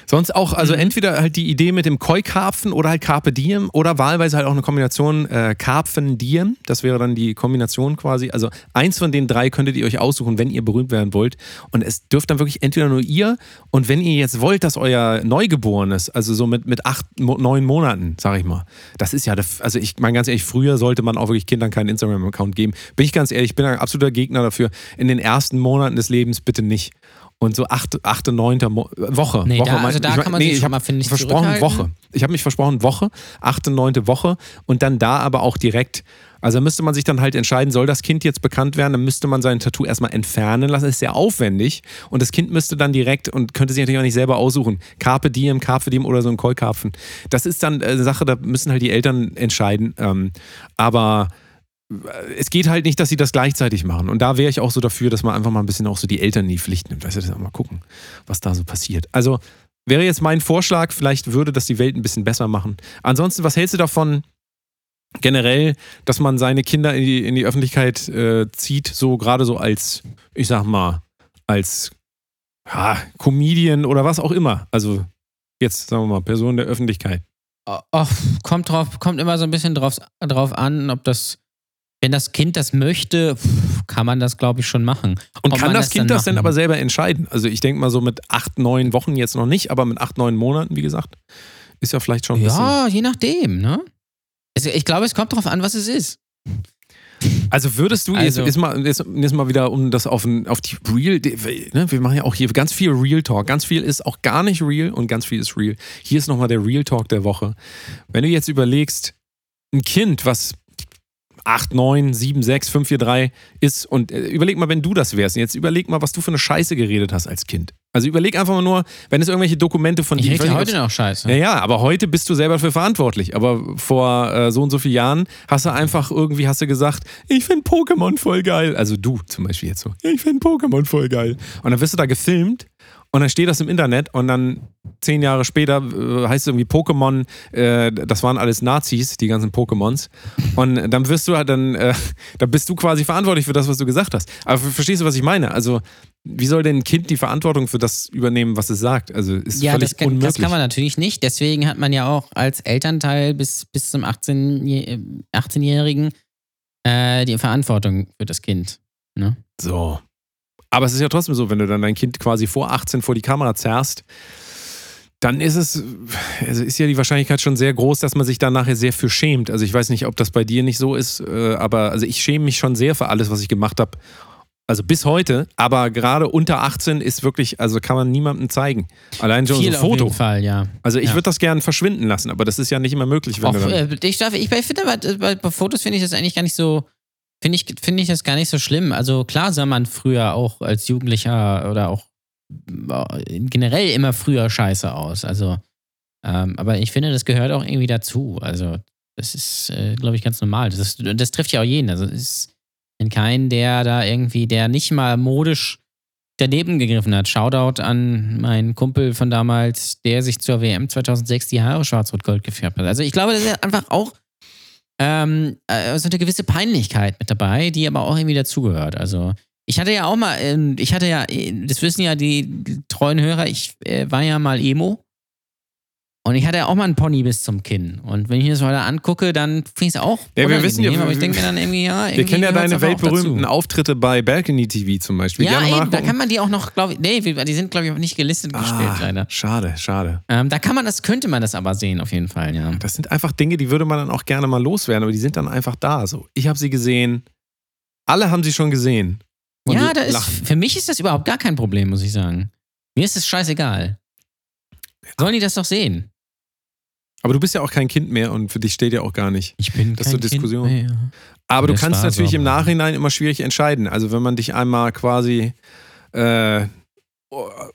Sonst auch, also Mhm. entweder halt die Idee mit dem Koi-Karpfen oder halt Carpe Diem oder wahlweise halt auch eine Kombination äh, Karpfen-Diem. Das wäre dann die Kombination quasi. Also eins von den drei könntet ihr euch aussuchen, wenn ihr berühmt werden wollt. Und es dürft dann wirklich entweder nur ihr und wenn ihr jetzt wollt, dass euer Neugeborenes, also so mit, mit acht, neun Monaten, sag ich mal, das ist ja, also ich meine ganz ehrlich, früher sollte man auch wirklich Kindern keinen Instagram-Account geben. Bin ich ganz ehrlich, ich bin ein absoluter Gegner dafür. In den ersten Monaten des Lebens bitte nicht. Und so achte, achte neunte Mo Woche. Nee, Woche da- also da ich kann man nee, sich ich schon mal, finde ich, versprochen. Woche. Ich habe mich versprochen Woche, achte, neunte Woche und dann da aber auch direkt. Also müsste man sich dann halt entscheiden, soll das Kind jetzt bekannt werden, dann müsste man sein Tattoo erstmal entfernen lassen. Das ist sehr aufwendig und das Kind müsste dann direkt und könnte sich natürlich auch nicht selber aussuchen. Carpe Diem, Carpe Diem oder so ein Keukarpfen. Das ist dann äh, eine Sache, da müssen halt die Eltern entscheiden. Ähm, aber es geht halt nicht, dass sie das gleichzeitig machen. Und da wäre ich auch so dafür, dass man einfach mal ein bisschen auch so die Eltern in die Pflicht nimmt. Weißt du, das mal gucken, was da so passiert. Also wäre jetzt mein Vorschlag, vielleicht würde das die Welt ein bisschen besser machen. Ansonsten, was hältst du davon generell, dass man seine Kinder in die, in die Öffentlichkeit äh, zieht, so gerade so als, ich sag mal, als ja, Comedian oder was auch immer. Also jetzt sagen wir mal, Person der Öffentlichkeit. Oh, kommt drauf, kommt immer so ein bisschen drauf, drauf an, ob das, wenn das Kind das möchte, kann man das, glaube ich, schon machen. Und Ob kann man das Kind das denn aber selber entscheiden? Also ich denke mal so mit acht, neun Wochen jetzt noch nicht, aber mit acht, neun Monaten, wie gesagt, ist ja vielleicht schon ein bisschen. Ja, je nachdem, ne? Also ich glaube, es kommt drauf an, was es ist. Also würdest du, Also- jetzt, jetzt, mal, jetzt, jetzt mal wieder, um das auf, ein, auf die Real, ne, wir machen ja auch hier ganz viel Real Talk. Ganz viel ist auch gar nicht real und ganz viel ist real. Hier ist nochmal der Real Talk der Woche. Wenn du jetzt überlegst, ein Kind, was 8, 9, 7, 6, 5, 4, 3 ist und äh, überleg mal, wenn du das wärst. Jetzt überleg mal, was du für eine Scheiße geredet hast als Kind. Also überleg einfach mal nur, wenn es irgendwelche Dokumente von Ich dir nicht, heute noch scheiße. ja, ja, aber heute bist du selber für verantwortlich. Aber vor äh, so und so vielen Jahren hast du einfach irgendwie hast du gesagt, ich finde Pokémon voll geil. Also du zum Beispiel jetzt so, ich finde Pokémon voll geil. Und dann wirst du da gefilmt und dann steht das im Internet und dann zehn Jahre später äh, heißt es irgendwie Pokémon, äh, das waren alles Nazis, die ganzen Pokémons. Und dann wirst du halt dann, äh, dann bist du quasi verantwortlich für das, was du gesagt hast. Aber verstehst du, was ich meine? Also, wie soll denn ein Kind die Verantwortung für das übernehmen, was es sagt? Also ist Ja, völlig das kann, unmöglich. das kann man natürlich nicht. Deswegen hat man ja auch als Elternteil bis, bis zum 18 äh, 18-Jährigen äh, die Verantwortung für das Kind. Ne? So. Aber es ist ja trotzdem so, wenn du dann dein Kind quasi vor 18 vor die Kamera zerrst, dann ist es, also ist ja die Wahrscheinlichkeit schon sehr groß, dass man sich dann nachher sehr für schämt. Also ich weiß nicht, ob das bei dir nicht so ist, äh, aber also ich schäme mich schon sehr für alles, was ich gemacht habe. Also bis heute, aber gerade unter 18 ist wirklich, also kann man niemandem zeigen. Allein schon so ein auf Foto. jeden Fall, ja. Also ich Ja. würde das gerne verschwinden lassen, aber das ist ja nicht immer möglich, wenn Auch, du dann, äh, ich, darf, ich finde aber, äh, bei, bei Fotos finde ich das eigentlich gar nicht so, finde ich, finde ich das gar nicht so schlimm. Also klar sah man früher auch als Jugendlicher oder auch äh, generell immer früher scheiße aus. Also, ähm, aber ich finde, das gehört auch irgendwie dazu. Also, das ist, äh, glaube ich, ganz normal. Das, ist, das trifft ja auch jeden. Also, es ist kein, der da irgendwie, der nicht mal modisch daneben gegriffen hat. Shoutout an meinen Kumpel von damals, der sich zur WM 2006 die Haare schwarz-rot-gold gefärbt hat. Also ich glaube, das ist einfach auch ähm, äh, so eine gewisse Peinlichkeit mit dabei, die aber auch irgendwie dazugehört. Also ich hatte ja auch mal, ähm, ich hatte ja, äh, das wissen ja die, die treuen Hörer, ich äh, war ja mal Emo. Und ich hatte ja auch mal einen Pony bis zum Kinn. Und wenn ich mir das heute angucke, dann finde ich es auch. Ja, wir wissen ja, aber ich wir- denke mir dann irgendwie, ja, wir irgendwie kennen ja deine weltberühmten. Auftritte bei Balcony TV zum Beispiel. Ja, eben, da kann man die auch noch, glaube ich, nee, die sind, glaube ich, auch nicht gelistet gespielt, ah, leider. Schade, schade. Ähm, da kann man das, könnte man das aber sehen, auf jeden Fall, ja. Das sind einfach Dinge, die würde man dann auch gerne mal loswerden, aber die sind dann einfach da. So, ich habe sie gesehen. Alle haben sie schon gesehen. Und ja, da ist, für mich ist das überhaupt gar kein Problem, muss ich sagen. Mir ist es scheißegal. Sollen die das doch sehen? Aber du bist ja auch kein Kind mehr und für dich steht ja auch gar nicht. Ich bin Das ist so kein Diskussion. Kind mehr. Aber du kannst natürlich im. Nachhinein immer schwierig entscheiden. Also wenn man dich einmal quasi äh,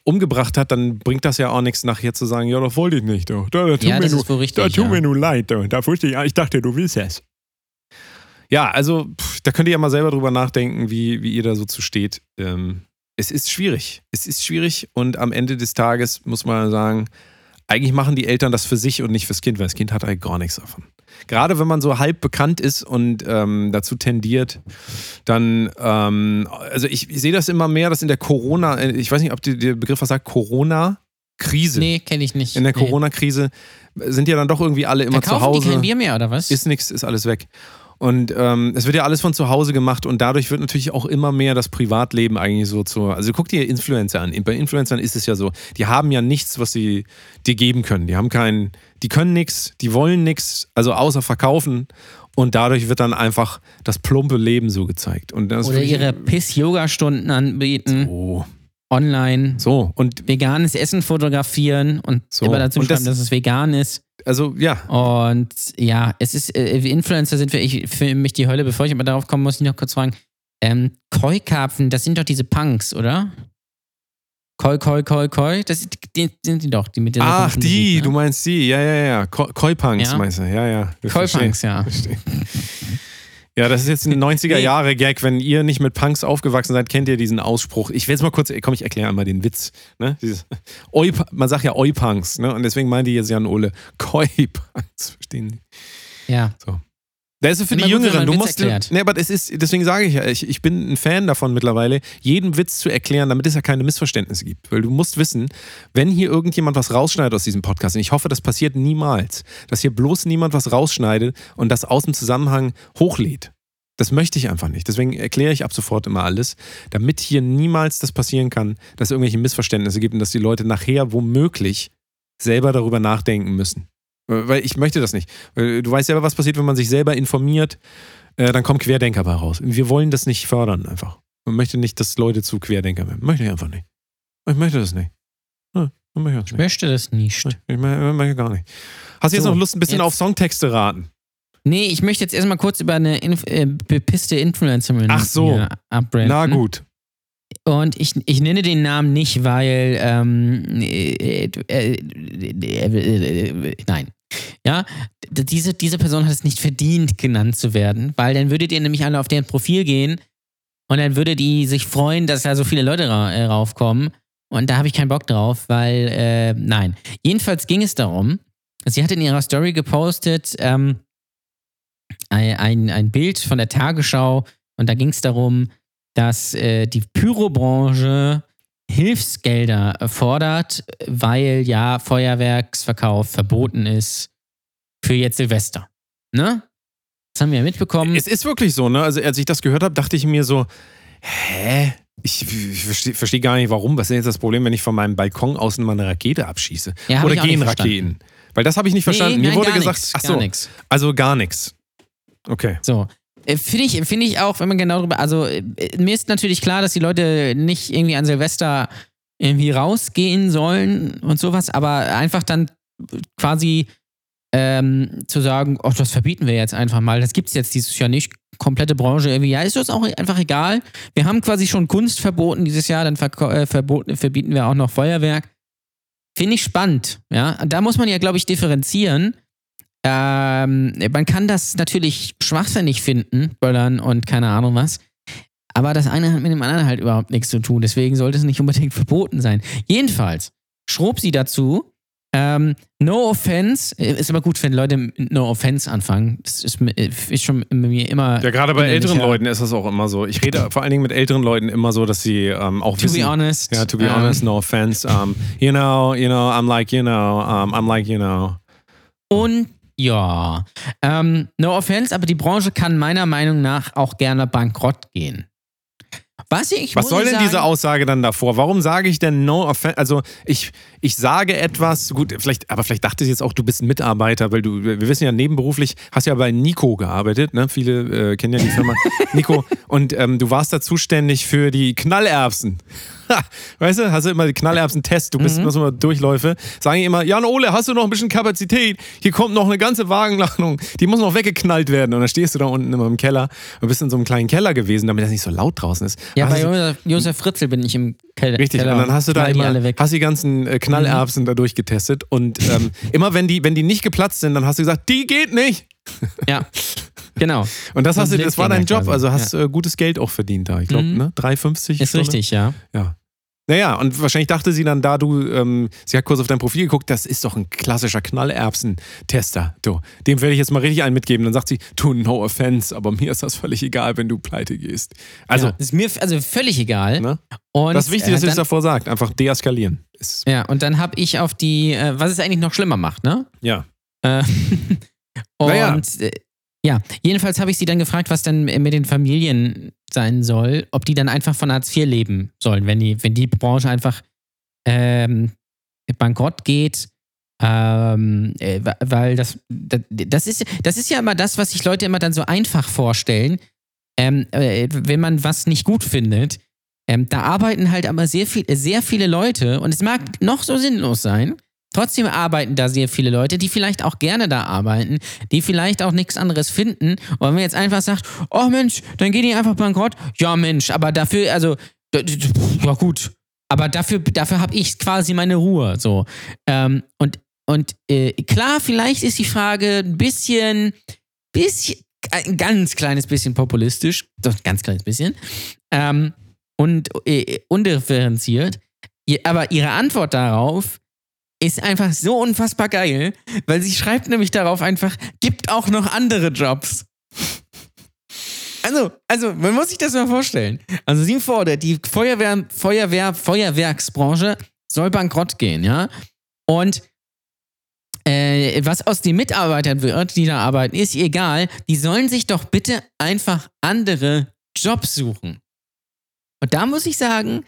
umgebracht hat, dann bringt das ja auch nichts nachher zu sagen, ja, das wollte ich nicht. Doch. Da, da tut Ja, mir das nur, richtig. da tut ja. mir nur leid. Da, da wusste ich, ich dachte, du willst es. Ja, also pff, da könnt ihr ja mal selber drüber nachdenken, wie, wie ihr da so zu steht. Ähm, es ist schwierig. Es ist schwierig und am Ende des Tages muss man sagen, eigentlich machen die Eltern das für sich und nicht fürs Kind, weil das Kind hat eigentlich gar nichts davon. Gerade wenn man so halb bekannt ist und ähm, dazu tendiert, dann, ähm, also ich, ich sehe das immer mehr, dass in der Corona, äh, ich weiß nicht, ob die, der Begriff was sagt, Corona-Krise. Nee, kenne ich nicht. In der nee. Corona-Krise sind ja dann doch irgendwie alle immer zu Verkaufen die Hause. kein Bier mehr, oder was? Ist nichts, ist alles weg. Und ähm, es wird ja alles von zu Hause gemacht und dadurch wird natürlich auch immer mehr das Privatleben eigentlich so zu. Also guck dir Influencer an. Bei Influencern ist es ja so, die haben ja nichts, was sie dir geben können. Die haben keinen, die können nichts, die wollen nichts, also außer verkaufen. Und dadurch wird dann einfach das plumpe Leben so gezeigt. Und das Oder ihre Piss-Yoga-Stunden anbieten, Oh. Online, So, und veganes Essen fotografieren und So. immer dazu Und schreiben, das- dass es vegan ist. also ja, Und ja, es ist, äh, Influencer sind für, ich, für mich die Hölle. Bevor ich aber darauf komme, muss ich noch kurz fragen. Ähm, Koi-Karpfen, das sind doch diese Punks, oder? Koi, Koi, Koi, Koi, das sind die, sind die doch, die mit der ach die, Musik, du ne? meinst die, ja, ja, ja, Ko- Koi-Punks Ja. meinst du, ja, ja. Koi-Punks, ja. Ja, das ist jetzt ein 90er-Jahre-Gag. Wenn ihr nicht mit Punks aufgewachsen seid, kennt ihr diesen Ausspruch. Ich will jetzt mal kurz, komm, ich erkläre einmal den Witz. Ne? Dieses, Oi, man sagt ja Oi-Punks, ne? Und deswegen meinte jetzt Jan Ole Koi-Punks. Verstehen Sie? Ja. So. Das ist für Immer die Jüngeren. Du musst. erklärt. Nee, aber das ist, deswegen sage ich ja, ich, ich bin ein Fan davon mittlerweile, jeden Witz zu erklären, damit es ja keine Missverständnisse gibt. Weil du musst wissen, wenn hier irgendjemand was rausschneidet aus diesem Podcast, und ich hoffe, das passiert niemals, dass hier bloß niemand was rausschneidet und das aus dem Zusammenhang hochlädt. Das möchte ich einfach nicht. Deswegen erkläre ich ab sofort immer alles, damit hier niemals das passieren kann, dass es irgendwelche Missverständnisse gibt und dass die Leute nachher womöglich selber darüber nachdenken müssen. Weil ich möchte das nicht. Weil Du weißt selber, was passiert, wenn man sich selber informiert, äh, dann kommen Querdenker bei raus. Wir wollen das nicht fördern einfach. Man möchte nicht, dass Leute zu Querdenker werden. Möchte ich einfach nicht. Ich möchte das nicht. Ja, ich möchte das Ich nicht. möchte das nicht. Ich möchte, ich gar nicht. Hast du jetzt So, noch Lust, ein bisschen jetzt- auf Songtexte raten? Nee, ich möchte jetzt erstmal kurz über eine Inf äh, bepisste Influencerin Ach so. Na gut. Und ich, ich nenne den Namen nicht, weil ähm, äh, äh, äh, äh, nein. Ja, diese, diese Person hat es nicht verdient, genannt zu werden, weil dann würdet ihr nämlich alle auf deren Profil gehen und dann würde die sich freuen, dass da so viele Leute ra äh, raufkommen. Und da habe ich keinen Bock drauf, weil, äh, nein. Jedenfalls ging es darum, sie hat in ihrer Story gepostet, ähm, ein, ein, ein Bild von der Tagesschau und da ging es darum, dass äh, die Pyrobranche Hilfsgelder fordert, weil ja Feuerwerksverkauf verboten ist für jetzt Silvester. Ne? Das haben wir ja mitbekommen. Es ist wirklich so, ne? Also, als ich das gehört habe, dachte ich mir so, hä? Ich, ich verstehe versteh gar nicht, warum. Was ist denn jetzt das Problem, wenn ich von meinem Balkon außen mal eine Rakete abschieße? Ja, Oder gehen. Raketen? Weil das habe ich nicht verstanden. Nee, Mir nein, wurde gesagt, nix, ach so, also gar nichts. Okay. So. Äh, Finde ich, find ich auch, wenn man genau drüber. Also, äh, mir ist natürlich klar, dass die Leute nicht irgendwie an Silvester irgendwie rausgehen sollen und sowas, aber einfach dann quasi ähm, zu sagen, oh, das verbieten wir jetzt einfach mal. Das gibt es jetzt dieses Jahr nicht. Komplette Branche irgendwie. Ja, ist uns auch einfach egal. Wir haben quasi schon Kunst verboten dieses Jahr, dann äh, verboten, verbieten wir auch noch Feuerwerk. Finde ich spannend. Ja, da muss man ja, glaube ich, differenzieren. Ähm, man kann das natürlich schwachsinnig finden, Böllern und keine Ahnung was. Aber das eine hat mit dem anderen halt überhaupt nichts zu tun. Deswegen sollte es nicht unbedingt verboten sein. Jedenfalls schrob sie dazu, ähm, no offense, äh, ist aber gut, wenn Leute mit no offense anfangen. Das ist, äh, ist schon bei mir immer. Ja, gerade bei älteren Leuten ist das auch immer so. Ich rede vor allen Dingen mit älteren Leuten immer so, dass sie ähm, auch To wissen. be honest. Ja, to be ähm, honest, no offense. Um, you know, you know, I'm like, you know, um, I'm like, you know. Und ja, ähm, no offense, aber die Branche kann meiner Meinung nach auch gerne bankrott gehen. Was ich Was soll ich denn sagen, diese Aussage dann davor? Warum sage ich denn no offense? Also ich, ich sage etwas, gut, vielleicht, aber vielleicht dachte sie jetzt auch, du bist ein Mitarbeiter, weil du, wir wissen ja nebenberuflich, hast ja bei Nico gearbeitet, ne? Viele äh, kennen ja die Firma Nico. Und ähm, du warst da zuständig für die Knallerbsen. Weißt du, hast du immer die Knallerbsen-Test, du bist immer so mal Durchläufe. Sagen die immer, Jan Ole, hast du noch ein bisschen Kapazität? Hier kommt noch eine ganze Wagenladung, die muss noch weggeknallt werden. Und dann stehst du da unten immer im Keller und bist in so einem kleinen Keller gewesen, damit das nicht so laut draußen ist. Ja, Hast bei du- Josef, Josef Fritzl bin ich im Keller. Richtig, Keller und dann hast du da die immer, weg. hast die ganzen äh, Knallerbsen da durchgetestet und ähm, immer wenn die, wenn die nicht geplatzt sind, dann hast du gesagt, die geht nicht. Ja, genau. Und das hast du, das war dein Job, also hast äh, gutes Geld auch verdient da. Ich glaube, Mhm. ne? 3,50. Ist Stunde? richtig, ja. Ja. Naja, und wahrscheinlich dachte sie dann, da du, ähm, sie hat kurz auf dein Profil geguckt, das ist doch ein klassischer Knallerbsen-Tester. Du, dem werde ich jetzt mal richtig einen mitgeben. Dann sagt sie, du, no offense, aber mir ist das völlig egal, wenn du pleite gehst. Also, ja, ist mir also völlig egal. ne? Und, das ist wichtig, äh, dass sie dann, das davor sagt. Einfach deeskalieren. Ist, Ja, und dann habe ich auf die, äh, was es eigentlich noch schlimmer macht, ne? ja. Äh, und Naja. Ja, jedenfalls habe ich sie dann gefragt, was denn mit den Familien sein soll, ob die dann einfach von Hartz IV leben sollen, wenn die, wenn die Branche einfach ähm, bankrott geht. Ähm, äh, weil das, das, das, ist, das ist ja immer das, was sich Leute immer dann so einfach vorstellen. Ähm, äh, wenn man was nicht gut findet, ähm, da arbeiten halt aber sehr, viel, sehr viele Leute und es mag noch so sinnlos sein. Trotzdem arbeiten da sehr viele Leute, die vielleicht auch gerne da arbeiten, die vielleicht auch nichts anderes finden. Und wenn man jetzt einfach sagt, oh Mensch, dann geht die einfach bankrott. Ja Mensch, aber dafür, also, ja gut. Aber dafür, dafür habe ich quasi meine Ruhe. So. Ähm, und und äh, klar, vielleicht ist die Frage ein bisschen, bisschen, ein ganz kleines bisschen populistisch, doch ein ganz kleines bisschen, ähm, und äh, undifferenziert. Ihr- Aber ihre Antwort darauf ist einfach so unfassbar geil, weil sie schreibt nämlich darauf einfach, gibt auch noch andere Jobs. Also, also, man muss sich das mal vorstellen. Also, sie fordert, die Feuerwehr, Feuerwehr, Feuerwerksbranche soll bankrott gehen, ja? Und äh, was aus den Mitarbeitern wird, die da arbeiten, ist egal. Die sollen sich doch bitte einfach andere Jobs suchen. Und da muss ich sagen,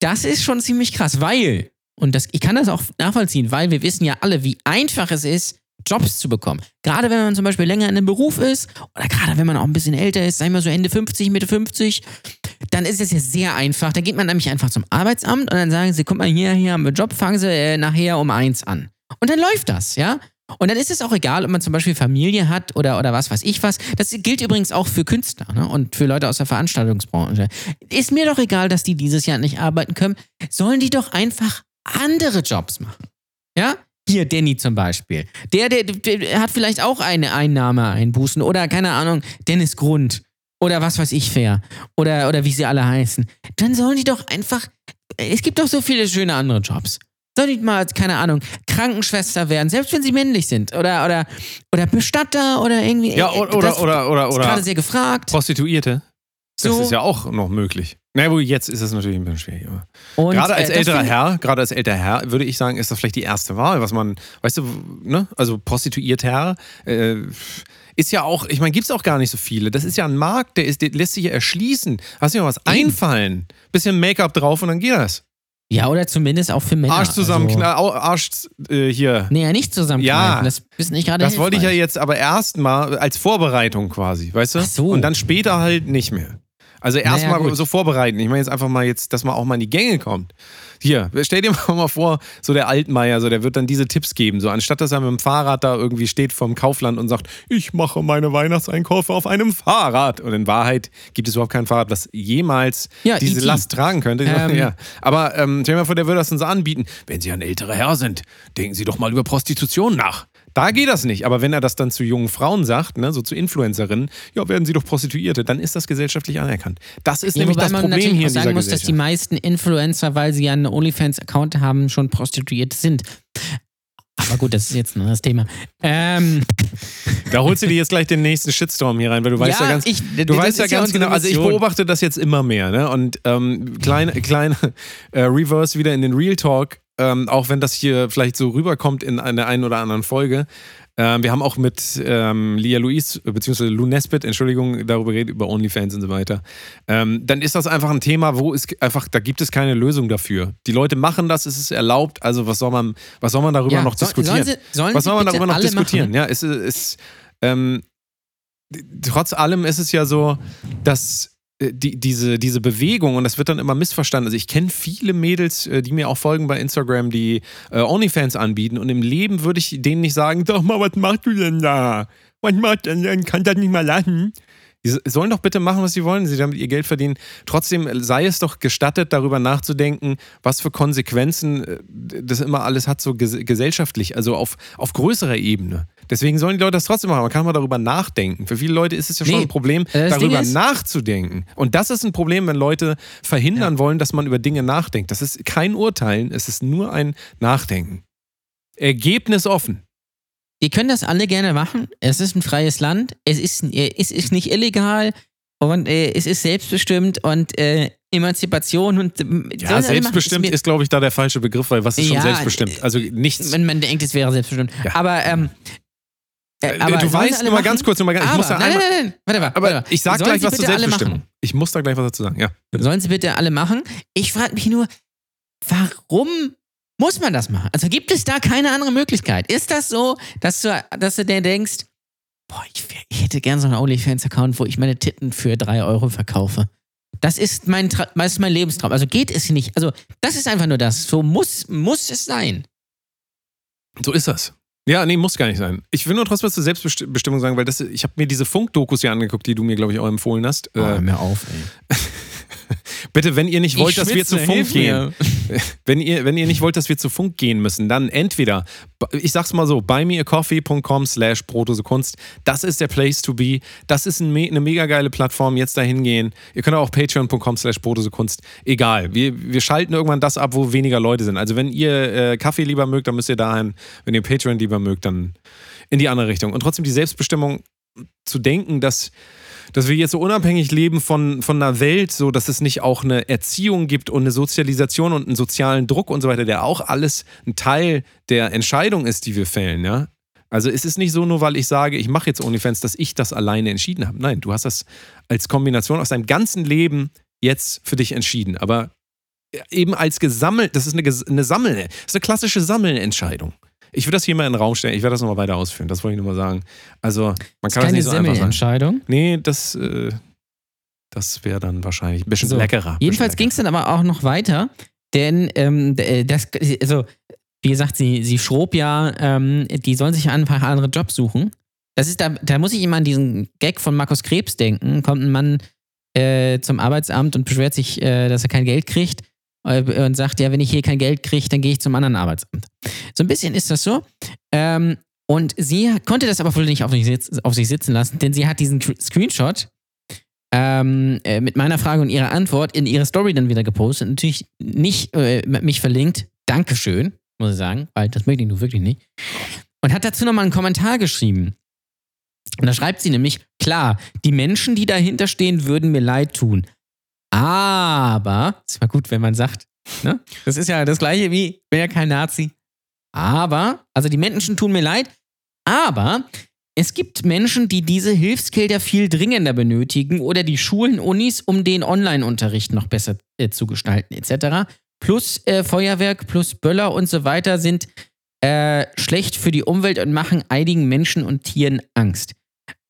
das ist schon ziemlich krass, weil, und das, ich kann das auch nachvollziehen, weil wir wissen ja alle, wie einfach es ist, Jobs zu bekommen. Gerade wenn man zum Beispiel länger in einem Beruf ist oder gerade wenn man auch ein bisschen älter ist, sagen wir so Ende 50, Mitte 50, dann ist es ja sehr einfach. Da geht man nämlich einfach zum Arbeitsamt und dann sagen sie, guck mal, hier, hier haben wir Job, fangen sie äh, nachher um eins an. Und dann läuft das, ja? Und dann ist es auch egal, ob man zum Beispiel Familie hat oder, oder was weiß ich was. Das gilt übrigens auch für Künstler ne? und für Leute aus der Veranstaltungsbranche. Ist mir doch egal, dass die dieses Jahr nicht arbeiten können. Sollen die doch einfach andere Jobs machen. Ja? Hier, Danny zum Beispiel. Der, der, der hat vielleicht auch eine Einnahme einbußen oder keine Ahnung, Dennis Grund oder was weiß ich wer oder, oder wie sie alle heißen. Dann sollen die doch einfach. Es gibt doch so viele schöne andere Jobs. Sollen die mal, keine Ahnung, Krankenschwester werden, selbst wenn sie männlich sind. Oder, oder, oder Bestatter oder irgendwie. Ja, oder, oder, Das oder, oder, ist oder gerade sehr gefragt. Prostituierte. Das So. ist ja auch noch möglich. Na wohl, jetzt ist es natürlich ein bisschen schwierig. Und, gerade als äh, älterer Herr, gerade als älterer Herr, würde ich sagen, ist das vielleicht die erste Wahl, was man, weißt du, ne? Also Prostituierter äh, ist ja auch, ich meine, gibt es auch gar nicht so viele. Das ist ja ein Markt, der, ist, der lässt sich ja erschließen. Hast du dir mal was einfallen? Bisschen Make-up drauf und dann geht das. Ja, oder zumindest auch für Männer. Arsch zusammen, also, Arsch äh, hier. Nee, ja, nicht zusammen. Ja. Das ist nicht gerade Das wollte ich ja jetzt aber erstmal als Vorbereitung quasi, weißt du? Ach so. Und dann später halt nicht mehr. Also Naja, erstmal gut. so vorbereiten. Ich meine jetzt einfach mal jetzt, dass man auch mal in die Gänge kommt. Hier, stell dir mal vor, so der Altmaier, so der wird dann diese Tipps geben. So anstatt dass er mit dem Fahrrad da irgendwie steht vom Kaufland und sagt, ich mache meine Weihnachtseinkäufe auf einem Fahrrad. Und in Wahrheit gibt es überhaupt kein Fahrrad, was jemals Ja, diese E.T.. Last tragen könnte. Ähm. ja. Aber ähm, stell dir mal vor, der würde das uns anbieten. Wenn Sie ein älterer Herr sind, denken Sie doch mal über Prostitution nach. Da geht das nicht. Aber wenn er das dann zu jungen Frauen sagt, ne, so zu Influencerinnen, ja, werden Sie doch Prostituierte, dann ist das gesellschaftlich anerkannt. Das ist Ja, nämlich das Problem hier in dieser sagen muss, dass die Gesellschaft. meisten Influencer, weil sie ja einen OnlyFans-Account haben, schon prostituiert sind. Aber gut, das ist jetzt ein anderes Thema. Ähm, Da holst du dir jetzt gleich den nächsten Shitstorm hier rein, weil du weißt ja, Ja, ganz, ich- du weißt ja ja ganz unsere genau, also ich beobachte das jetzt immer mehr, ne? Und ähm, kleine, kleine äh, Reverse wieder in den Real Talk, ähm, auch wenn das hier vielleicht so rüberkommt in einer einen oder anderen Folge. Ähm, wir haben auch mit ähm, Lia Louise, beziehungsweise Lou Nesbitt, Entschuldigung, darüber geredet, über OnlyFans und so weiter. Ähm, dann ist das einfach ein Thema, wo es einfach, da gibt es keine Lösung dafür. Die Leute machen das, es ist erlaubt, also was soll man, was soll man darüber Ja, noch soll- diskutieren? sollen sie- sollen was soll man darüber noch diskutieren? machen? Ja, es ist, ähm, trotz allem ist es ja so, dass äh, die, diese, diese Bewegung, und das wird dann immer missverstanden. Also ich kenne viele Mädels, äh, die mir auch folgen bei Instagram, die äh, OnlyFans anbieten und im Leben würde ich denen nicht sagen, doch mal, was machst du denn da? Was machst du denn? Kann das nicht mal lassen? Die sollen doch bitte machen, was sie wollen, sie damit ihr Geld verdienen. Trotzdem sei es doch gestattet, darüber nachzudenken, was für Konsequenzen äh, das immer alles hat, so ges gesellschaftlich, also auf, auf größerer Ebene. Deswegen sollen die Leute das trotzdem machen. Man kann mal darüber nachdenken. Für viele Leute ist es ja schon Nee, ein Problem, äh, darüber ist- nachzudenken. Und das ist ein Problem, wenn Leute verhindern wollen, dass man über Dinge nachdenkt. Das ist kein Urteilen, es ist nur ein Nachdenken. Ergebnis offen. Die können das alle gerne machen. Es ist ein freies Land. Es ist, äh, es ist nicht illegal. Und äh, es ist selbstbestimmt und äh, Emanzipation und äh, Ja, selbstbestimmt mir- ist, glaube ich, da der falsche Begriff, weil was ist schon Ja, selbstbestimmt? Also nichts. Man, man denkt, es wäre selbstbestimmt. Ja. Aber, ähm, äh, Äh, aber du weißt nur mal ganz kurz, nur mal ganz, ich aber, muss da nein, einmal, nein, nein, warte mal. aber warte mal. ich sag Sollen gleich sie was zur bitte Selbstbestimmung. machen? Ich muss da gleich was dazu sagen, ja. Sollen sie bitte alle machen? Ich frage mich nur, warum muss man das machen? Also gibt es da keine andere Möglichkeit? Ist das so, dass du, dass du dir denkst, boah, ich, ich hätte gern so einen OnlyFans-Account, wo ich meine Titten für drei Euro verkaufe? Das ist mein, Tra das ist mein Lebenstraum. Also geht es nicht. Also das ist einfach nur das. So muss, muss es sein. So ist das. Ja, nee, muss gar nicht sein. Ich will nur trotzdem was zur Selbstbestimmung sagen, weil das, ich habe mir diese Funk-Dokus ja angeguckt, die du mir, glaube ich, auch empfohlen hast. Oh, Äh, hör mir auf, ey. Bitte, wenn ihr nicht wollt, dass wir zu schwitze, Funk gehen, wenn ihr, wenn ihr nicht wollt, dass wir zu Funk gehen müssen, dann entweder, ich sag's mal so, buymeacoffee.com slash Kunst. Das ist der Place to be. Das ist ein, eine mega geile Plattform. Jetzt dahin gehen. Ihr könnt auch patreon.com slash Kunst. Egal. Wir, wir schalten irgendwann das ab, wo weniger Leute sind. Also wenn ihr äh, Kaffee lieber mögt, dann müsst ihr dahin. Wenn ihr Patreon lieber mögt, dann in die andere Richtung. Und trotzdem die Selbstbestimmung zu denken, dass dass wir jetzt so unabhängig leben von, von einer Welt, so dass es nicht auch eine Erziehung gibt und eine Sozialisation und einen sozialen Druck und so weiter, der auch alles ein Teil der Entscheidung ist, die wir fällen, ja. Also es ist nicht so, nur weil ich sage, ich mache jetzt OnlyFans, dass ich das alleine entschieden habe. Nein, du hast das als Kombination aus deinem ganzen Leben jetzt für dich entschieden. Aber eben als gesammelt, das ist eine, eine Sammel, das ist eine klassische Sammelentscheidung. Ich würde das hier mal in den Raum stellen. Ich werde das nochmal weiter ausführen. Das wollte ich nur mal sagen. Also, man kann das Keine nicht so einfach sagen. Semmelentscheidung. Nee, das, äh, das wäre dann wahrscheinlich ein bisschen So, leckerer. Jedenfalls ging es dann aber auch noch weiter, denn ähm, äh, das, also, wie gesagt, sie, sie schrob ja, ähm, die sollen sich einfach andere Jobs suchen. Das ist, da, da muss ich immer an diesen Gag von Markus Krebs denken. Kommt ein Mann äh, zum Arbeitsamt und beschwert sich, äh, dass er kein Geld kriegt und sagt, ja, wenn ich hier kein Geld kriege, dann gehe ich zum anderen Arbeitsamt. So ein bisschen ist das so. Ähm, und sie konnte das aber wohl nicht auf auf sich sitzen lassen, denn sie hat diesen Cr- Screenshot ähm, äh, mit meiner Frage und ihrer Antwort in ihre Story dann wieder gepostet. Natürlich nicht äh, mich verlinkt. Dankeschön, muss ich sagen, weil das möchte ich nur wirklich nicht. Und hat dazu nochmal einen Kommentar geschrieben. Und da schreibt sie nämlich, klar, die Menschen, die dahinter stehen, würden mir leid tun. Aber, ist mal gut, wenn man sagt, ne? Das ist ja das gleiche wie, bin ja kein Nazi. Aber, also die Menschen tun mir leid, aber es gibt Menschen, die diese Hilfsgelder viel dringender benötigen oder die Schulen, Unis, um den Online-Unterricht noch besser äh, zu gestalten, etc. Plus äh, Feuerwerk, plus Böller und so weiter sind äh, schlecht für die Umwelt und machen einigen Menschen und Tieren Angst.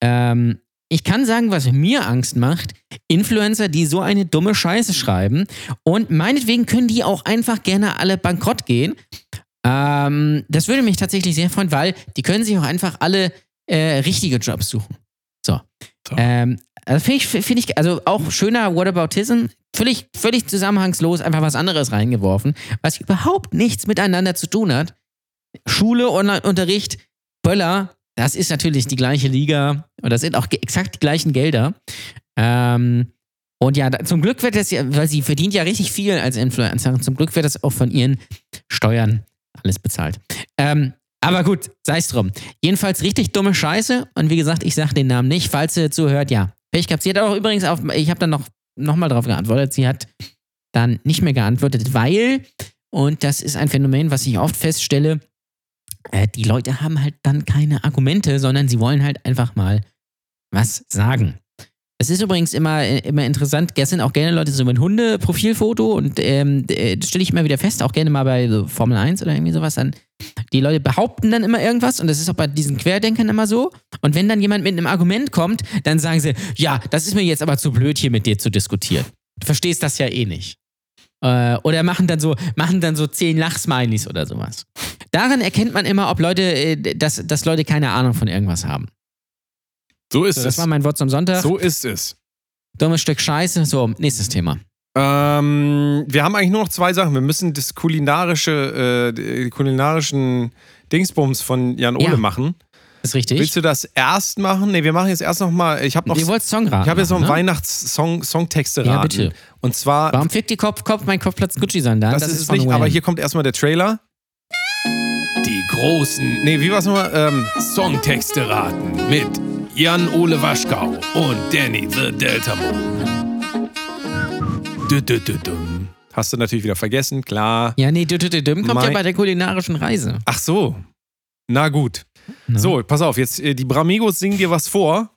Ähm, ich kann sagen, was mir Angst macht. Influencer, die so eine dumme Scheiße schreiben. Und meinetwegen können die auch einfach gerne alle bankrott gehen. Ähm, das würde mich tatsächlich sehr freuen, weil die können sich auch einfach alle äh, richtige Jobs suchen. So. So. Ähm, also finde ich, find ich, also auch schöner Whataboutism, völlig, völlig zusammenhangslos, einfach was anderes reingeworfen, was überhaupt nichts miteinander zu tun hat. Schule, Online-Unterricht, Böller, das ist natürlich die gleiche Liga und das sind auch exakt die gleichen Gelder. Ähm, und ja, da, zum Glück wird das ja, weil sie verdient ja richtig viel als Influencerin, zum Glück wird das auch von ihren Steuern alles bezahlt. Ähm, aber gut, sei es drum. Jedenfalls richtig dumme Scheiße und wie gesagt, ich sage den Namen nicht, falls ihr zuhört, ja. Pech gehabt. Sie hat auch übrigens auf, ich habe dann noch, noch mal drauf geantwortet, sie hat dann nicht mehr geantwortet, weil, und das ist ein Phänomen, was ich oft feststelle, äh, die Leute haben halt dann keine Argumente, sondern sie wollen halt einfach mal was sagen. Es ist übrigens immer, immer interessant, gestern auch gerne Leute so mit Hunde-Profilfoto und ähm, äh, das stelle ich immer wieder fest, auch gerne mal bei so Formel 1 oder irgendwie sowas, dann die Leute behaupten dann immer irgendwas und das ist auch bei diesen Querdenkern immer so. Und wenn dann jemand mit einem Argument kommt, dann sagen sie, ja, das ist mir jetzt aber zu blöd, hier mit dir zu diskutieren. Du verstehst das ja eh nicht. Äh, oder machen dann so, machen dann so zehn Lachsmileys oder sowas. Daran erkennt man immer, ob Leute, äh, dass, dass Leute keine Ahnung von irgendwas haben. So ist So, das es. war mein Wort zum Sonntag. So ist es. Dummes Stück Scheiße. So, nächstes Thema. Ähm, wir haben eigentlich nur noch zwei Sachen. Wir müssen das kulinarische, äh, die kulinarischen Dingsbums von Jan Ole Ja. machen. Ist richtig. Willst du das erst machen? Nee, wir machen jetzt erst noch mal. Ich habe noch. Ihr wollt Songraten Ich habe jetzt noch einen ne? Weihnachtssong, Songtexte Ja, raten. bitte. Und zwar, Warum fickt die Kopf, Kopf, mein Kopfplatz Gucci sein dann? das, ist es nicht, aber hier kommt erstmal der Trailer. Die großen, nee, wie war's nochmal? Ähm, Songtexte raten mit Jan-Ole Waschkau und Danny the Delta Moon. Hast du natürlich wieder vergessen, klar. Ja, nee, dü, dü, dü, kommt ja Mein- bei der kulinarischen Reise. Ach so. Na gut. Ne? So, pass auf, jetzt äh, die Bramigos singen dir was vor.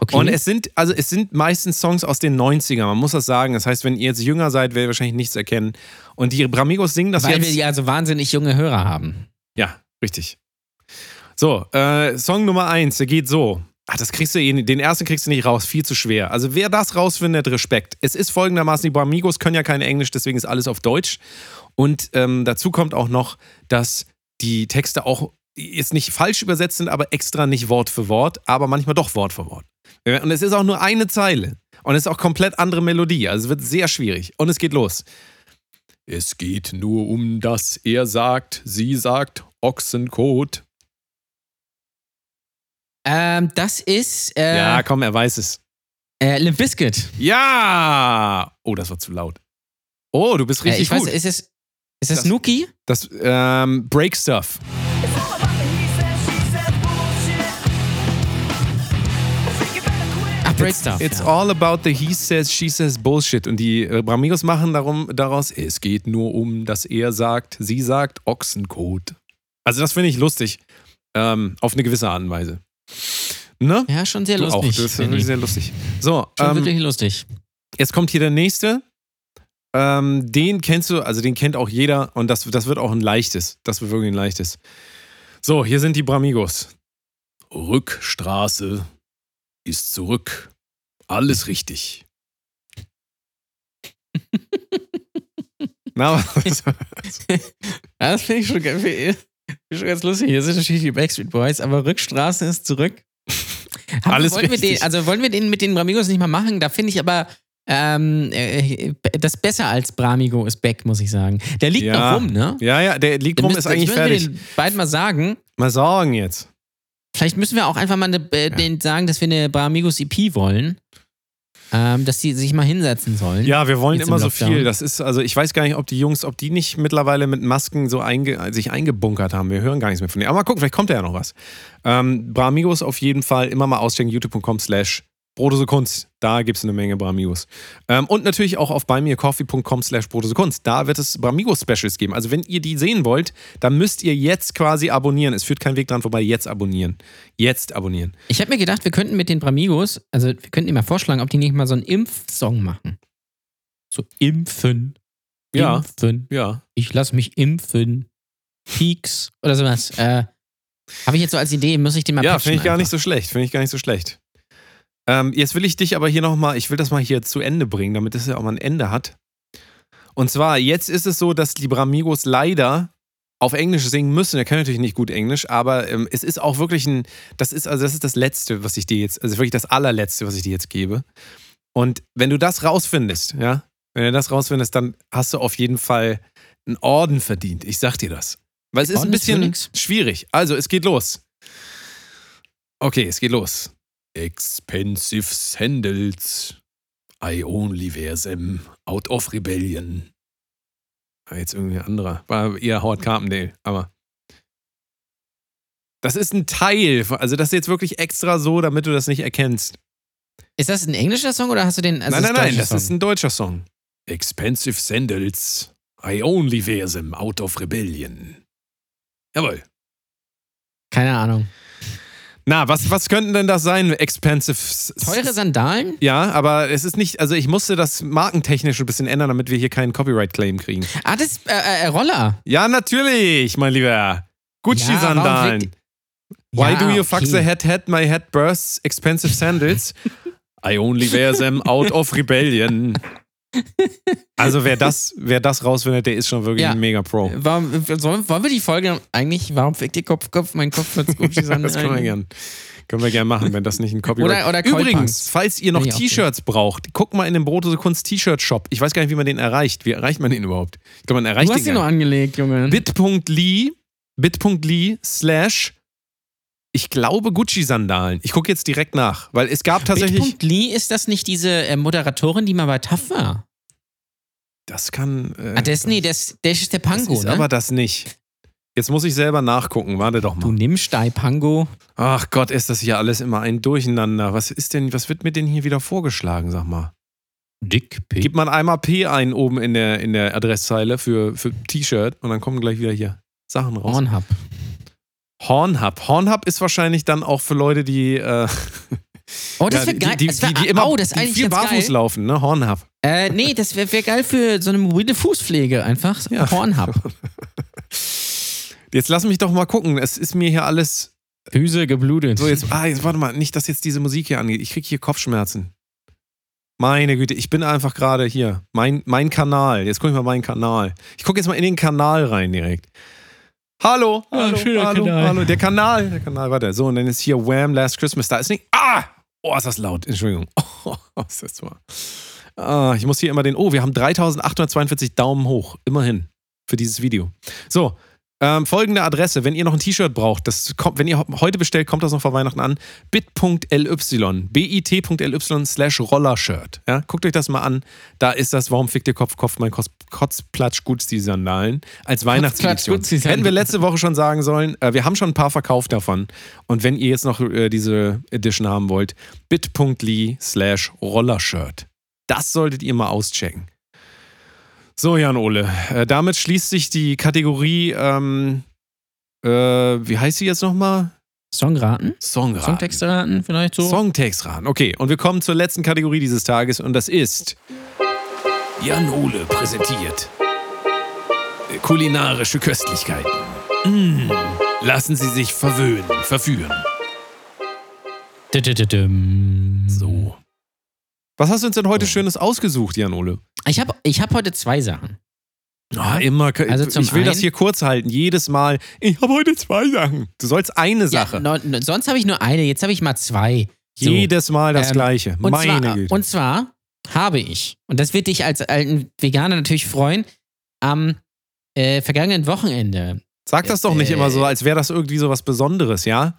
Okay. Und es sind, also es sind meistens Songs aus den 90ern, man muss das sagen. Das heißt, wenn ihr jetzt jünger seid, werdet ihr wahrscheinlich nichts erkennen. Und die Bramigos singen das Weil jetzt. wir ja so wahnsinnig junge Hörer haben. Ja, richtig. So, äh, Song Nummer eins, der geht so. Ach, das kriegst du eh den ersten kriegst du nicht raus, viel zu schwer. Also wer das rausfindet, Respekt. Es ist folgendermaßen, die Bramigos können ja kein Englisch, deswegen ist alles auf Deutsch. Und ähm, dazu kommt auch noch, dass die Texte auch jetzt nicht falsch übersetzt sind, aber extra nicht Wort für Wort, aber manchmal doch Wort für Wort. Und es ist auch nur eine Zeile. Und es ist auch komplett andere Melodie. Also es wird sehr schwierig. Und es geht los. Es geht nur um das, er sagt, sie sagt, Ochsenkot. Ähm, das ist äh, Ja, komm, er weiß es. äh, Limp Bizkit. Ja! Oh, das war zu laut. Oh, du bist Äh, richtig ich weiß, gut. ist es, ist es Das- Nuki? das ähm, Break Stuff. Ach, Break Stuff. It's ja. all about the he says, she says Bullshit. Und die äh, Bramigos machen darum, daraus, es geht nur um, dass er sagt, sie sagt Ochsenkot. Also das finde ich lustig. Ähm, auf eine gewisse Art und Weise. Ne? ja, schon sehr Du lustig. auch. Das ist wirklich ich. sehr lustig. So, Schon ähm, wirklich lustig. jetzt kommt hier der nächste. Ähm, den kennst du, also den kennt auch jeder und das, das wird auch ein leichtes. Das wird wirklich ein leichtes. So, hier sind die Bramigos. Rückstraße ist zurück. Alles richtig. Na, was? Das finde ich schon, ge- ich schon ganz lustig. Hier sind natürlich die Backstreet Boys, aber Rückstraße ist zurück. Haben, Alles wollen wir den, also wollen wir den mit den Bramigos nicht mal machen? Da finde ich aber ähm, äh, das besser als Bramigo ist back, muss ich sagen. Der liegt Ja. noch rum, ne? ja, ja, der liegt Den rum, müssen- ist eigentlich fertig. Wir den beiden mal sagen. Mal sagen jetzt. Vielleicht müssen wir auch einfach mal eine, äh, den sagen, dass wir eine Bramigos EP wollen. Ähm, dass die sich mal hinsetzen sollen. Ja, wir wollen immer im so viel. Das ist, also ich weiß gar nicht, ob die Jungs, ob die nicht mittlerweile mit Masken so einge, sich eingebunkert haben. Wir hören gar nichts mehr von denen. Aber mal gucken, vielleicht kommt da ja noch was. Ähm, Bramigos auf jeden Fall immer mal auschecken, youtube.com slash Brodose Kunst. Da gibt es eine Menge Bramigos. Ähm, und natürlich auch auf buymeacoffee.com slash Kunst. Da wird es Bramigos-Specials geben. Also wenn ihr die sehen wollt, dann müsst ihr jetzt quasi abonnieren. Es führt kein Weg dran vorbei. Jetzt abonnieren. Jetzt abonnieren. Ich habe mir gedacht, wir könnten mit den Bramigos, also wir könnten ihm mal vorschlagen, ob die nicht mal so einen Impfsong machen. So impfen. Ja. Impfen. Ja. Ich lass mich impfen. Peaks oder sowas. Äh, habe ich jetzt so als Idee, muss ich den mal Ja, finde ich gar nicht so schlecht. Finde ich gar nicht so schlecht. Ähm, jetzt will ich dich aber hier nochmal, ich will das mal hier zu Ende bringen, damit es ja auch mal ein Ende hat. Und zwar, jetzt ist es so, dass die Bramigos leider auf Englisch singen müssen. Er kann natürlich nicht gut Englisch, aber ähm, es ist auch wirklich ein, das ist, also das ist das Letzte, was ich dir jetzt, also wirklich das allerletzte, was ich dir jetzt gebe. Und wenn du das rausfindest, ja, wenn du das rausfindest, dann hast du auf jeden Fall einen Orden verdient. Ich sag dir das. Weil es ist ein Orden ist für bisschen nix. schwierig. Also, es geht los. Okay, es geht los. Expensive Sandals. I only wear them out of rebellion. War jetzt irgendwie ein anderer. War eher Howard Carpendale, aber. Das ist ein Teil. Also, das ist jetzt wirklich extra so, damit du das nicht erkennst. Ist das ein englischer Song oder hast du den? Also nein, nein, nein, das Song? ist ein deutscher Song. Expensive Sandals. I only wear them out of rebellion. Jawohl. Keine Ahnung. Na, was, was könnten denn das sein? Expensive. Teure Sandalen? Ja, aber es ist nicht, also ich musste das markentechnisch ein bisschen ändern, damit wir hier keinen Copyright-Claim kriegen. Ah, das ist äh, äh, Roller. Ja, natürlich, mein Lieber. Ja, Gucci-Sandalen. warum Why Ja, do you fuck okay. the head head? My head bursts. Expensive sandals. I only wear them out of rebellion. Also wer das, wer das rausfindet, der ist schon wirklich Ja. ein mega Pro. Warum, sollen, wollen wir die Folge eigentlich, warum fickt ihr Kopf, Kopf, mein Kopf wird Gucci Sandalen? Das können wir gern. Können wir gern machen, wenn das nicht ein Copyright Oder- oder Übrigens, falls ihr noch T-Shirts braucht, guckt mal in den Brotose Kunst T-Shirt-Shop. Ich weiß gar nicht, wie man den erreicht. Wie erreicht man den überhaupt? Ich glaube, man erreicht Du hast den sie gar noch nicht. angelegt, Junge. bit.ly bit.ly slash ich glaube Gucci-Sandalen. Ich gucke jetzt direkt nach, weil es gab tatsächlich. Bit.ly, ist das nicht diese äh, Moderatorin, die mal bei TAF war? Das kann. Äh, Ah, ist, nee, der ist, der ist der Pango, das ist ne? aber das nicht. Jetzt muss ich selber nachgucken. Warte doch du mal. nimmst dein Pango. Ach Gott, ist das hier alles immer ein Durcheinander. Was ist denn, was wird mir denn hier wieder vorgeschlagen, sag mal? Dickpick. Gib man einmal P ein oben in der, in der Adresszeile für, für T-Shirt und dann kommen gleich wieder hier Sachen raus. Pornhub. Hornhub. Hornhub ist wahrscheinlich dann auch für Leute, die, äh, Oh, das ja, wäre geil. die, die, das wär, die, die immer oh, das ist die eigentlich viel barfuß geil. laufen, ne? Hornhub. Äh, nee, das wäre wär geil für so eine mobile Fußpflege einfach. Ja. Pornhub. Jetzt lass mich doch mal gucken. Es ist mir hier alles. Füße geblutet. So, jetzt, ah, jetzt warte mal, nicht, dass jetzt diese Musik hier angeht. Ich krieg hier Kopfschmerzen. Meine Güte, ich bin einfach gerade hier. Mein, mein Kanal. Jetzt guck ich mal meinen Kanal. Ich gucke jetzt mal in den Kanal rein direkt. Hallo, Ah, hallo, schöner hallo, Kanal. hallo. Der Kanal, der Kanal, warte. So, und dann ist hier Wham! Last Christmas. Da ist nicht. Ah! Oh, ist das laut. Entschuldigung. Oh, ist das mal. Ah, ich muss hier immer den. Oh, wir haben 3842 Daumen hoch. Immerhin. Für dieses Video. So. Ähm, folgende Adresse, wenn ihr noch ein T-Shirt braucht, das kommt, wenn ihr heute bestellt, kommt das noch vor Weihnachten an. bit.ly, bit.ly slash Rollershirt. Ja, guckt euch das mal an. Da ist das, warum fickt ihr Kopf, Kopf, mein Kotz, Kotzplatsch, Guts, die Sandalen. Als Weihnachtsedition. Hätten wir letzte Woche schon sagen sollen, äh, wir haben schon ein paar verkauft davon. Und wenn ihr jetzt noch äh, diese Edition haben wollt, bit.ly slash Rollershirt. Das solltet ihr mal auschecken. So, Jan Ole, äh, damit schließt sich die Kategorie, ähm, äh, wie heißt sie jetzt nochmal? Songraten? Songraten. Songtexte raten vielleicht so? Songtextraten. Okay, und wir kommen zur letzten Kategorie dieses Tages und das ist Jan Ole präsentiert kulinarische Köstlichkeiten. Mm, lassen Sie sich verwöhnen, verführen. So. Was hast du uns denn heute Schönes ausgesucht, Jan Ole? Ich habe ich hab heute zwei Sachen. Ah, immer. Also zum ich will das einen- hier kurz halten. Jedes Mal. Ich habe heute zwei Sachen. Du sollst eine Sache. Ja, no, no, sonst habe ich nur eine, jetzt habe ich mal zwei. So. Jedes Mal das Ähm, Gleiche. Und Meine zwar, Güte. und zwar habe ich, und das wird dich als alten Veganer natürlich freuen, am äh, vergangenen Wochenende. Sag das doch nicht äh, immer so, als wäre das irgendwie so was Besonderes, ja?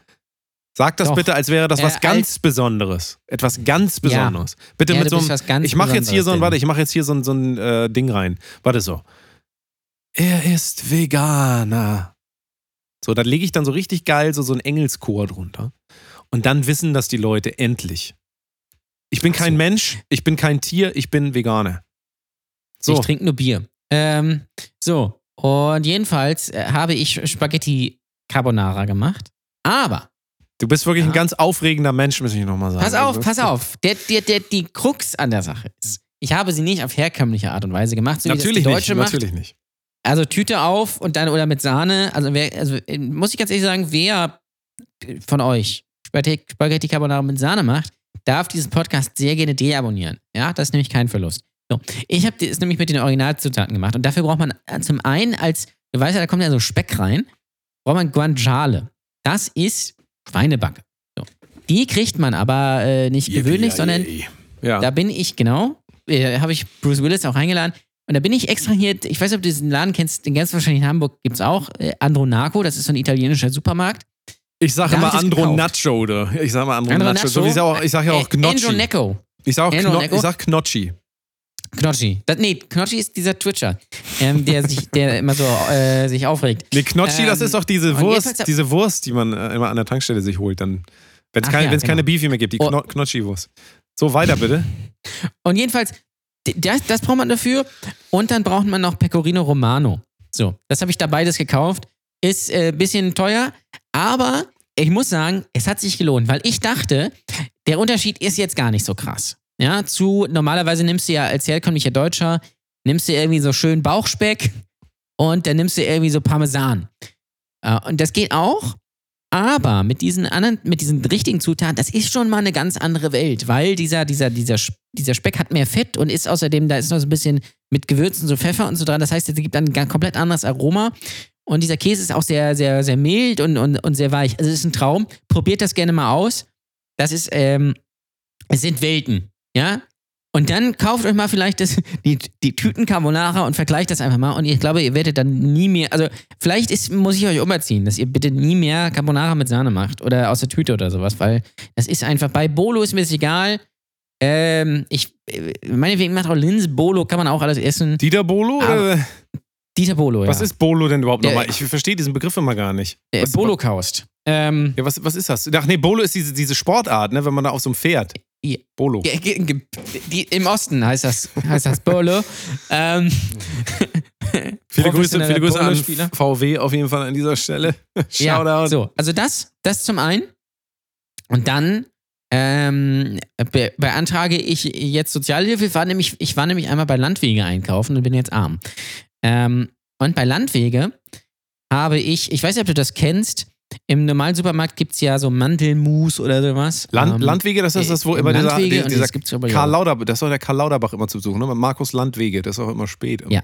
Sag das Doch. bitte, als wäre das Äh, was ganz als- Besonderes. Etwas ganz Besonderes. Bitte Ja, mit so einem. ganz Ich mache jetzt hier so ein, warte, ich mache jetzt hier so ein, so ein äh, Ding rein. Warte so. Er ist Veganer. So, da lege ich dann so richtig geil so, so ein Engelschor drunter. Und dann wissen das die Leute endlich. Ich bin kein so. Mensch, ich bin kein Tier, ich bin Veganer. So, Ich trinke nur Bier. Ähm, so, und jedenfalls äh, habe ich Spaghetti Carbonara gemacht. Aber, du bist wirklich ein Ja. ganz aufregender Mensch, muss ich nochmal sagen. pass auf, pass auf. Der, der, der, die Krux an der Sache ist, ich habe sie nicht auf herkömmliche Art und Weise gemacht, so wie Natürlich das die nicht, Deutsche macht. natürlich nicht. Also Tüte auf und dann oder mit Sahne. Also, wer, also äh, muss ich ganz ehrlich sagen, wer von euch Spaghetti, Spaghetti Carbonara mit Sahne macht, darf diesen Podcast sehr gerne deabonnieren. Ja, das ist nämlich kein Verlust. So, ich habe es nämlich mit den Originalzutaten gemacht und dafür braucht man äh, zum einen als, du weißt ja, da kommt ja so Speck rein, braucht man Guanciale. Das ist Schweinebacke. So. Die kriegt man aber äh, nicht gewöhnlich, sondern Ja. da bin ich, genau, äh, habe ich Bruce Willis auch eingeladen. Und da bin ich extra hier, ich weiß nicht, ob du diesen Laden kennst, den ganz wahrscheinlich in Hamburg gibt es auch, äh, Andronaco, das ist so ein italienischer Supermarkt. Ich sage immer ich Andro. Nacho, oder? Ich sage mal Andro, Andro Nacho. So Nacho? wie ich, auch, ich sage ja auch Äh, Gnocchi. Androneco. Ich sage auch Andro Kno Necco? ich sag Knocchi. Knocchi. Das, nee, Knocchi ist dieser Twitcher, ähm, der, sich, der immer so äh, sich aufregt. Nee, Knocchi, das Ähm, ist doch diese Wurst, diese Wurst, die man äh, immer an der Tankstelle sich holt. Dann, wenn es Ach keine, ja, wenn's keine genau. Beefy mehr gibt, die Oh. Kno Knocchi-Wurst. So, weiter bitte. Und jedenfalls, das, das braucht man dafür. Und dann braucht man noch Pecorino Romano. So, das habe ich da beides gekauft. Ist ein äh, bisschen teuer, aber ich muss sagen, es hat sich gelohnt, weil ich dachte, der Unterschied ist jetzt gar nicht so krass. Ja, zu normalerweise nimmst du ja als herkömmlicher Deutscher, nimmst du irgendwie so schön Bauchspeck und dann nimmst du irgendwie so Parmesan. Äh, und das geht auch, aber mit diesen anderen, mit diesen richtigen Zutaten, das ist schon mal eine ganz andere Welt, weil dieser, dieser, dieser, dieser Speck hat mehr Fett und ist außerdem, da ist noch so ein bisschen mit Gewürzen, so Pfeffer und so dran. Das heißt, es gibt ein komplett anderes Aroma. Und dieser Käse ist auch sehr, sehr, sehr mild und, und, und sehr weich. Also es ist ein Traum. Probiert das gerne mal aus. Das ist, ähm, es sind Welten, ja. Und dann kauft euch mal vielleicht das, die, die Tüten Carbonara und vergleicht das einfach mal. Und ich glaube, ihr werdet dann nie mehr, also vielleicht ist, muss ich euch umerziehen, dass ihr bitte nie mehr Carbonara mit Sahne macht oder aus der Tüte oder sowas, weil das ist einfach, bei Bolo ist mir das egal. Ähm, ich, äh, meinetwegen macht auch Linse Bolo, kann man auch alles essen. Dieter Bolo? Aber- Oder? Dieter Bolo, ja. Was ist Bolo denn überhaupt nochmal? Ich verstehe diesen Begriff immer gar nicht. äh, Was- Bolocaust. Ähm, Ja, was, was ist das? Ach nee, Bolo ist diese, diese Sportart, ne, wenn man da auf so einem Pferd. Ja. Bolo. ge- ge- ge- die, Im Osten heißt das, heißt das Bolo. ähm, Viele Grüße, viele Grüße an. VW auf jeden Fall an dieser Stelle. Ja, Shoutout. so, also das, das zum einen. Und dann ähm, be beantrage ich jetzt Sozialhilfe. Ich war, nämlich, ich war nämlich einmal bei Landwege einkaufen und bin jetzt arm. Ähm, und bei Landwege habe ich, ich weiß nicht, ob du das kennst, im normalen Supermarkt gibt es ja so Mandelmus oder sowas. Land, Ähm, Landwege, das ist das, wo äh, immer dieser, Landwege dieser, dieser Karl auch. Lauterbach, das ist der Karl Lauterbach immer zu besuchen, ne? Markus Landwege, das ist auch immer spät. Ja.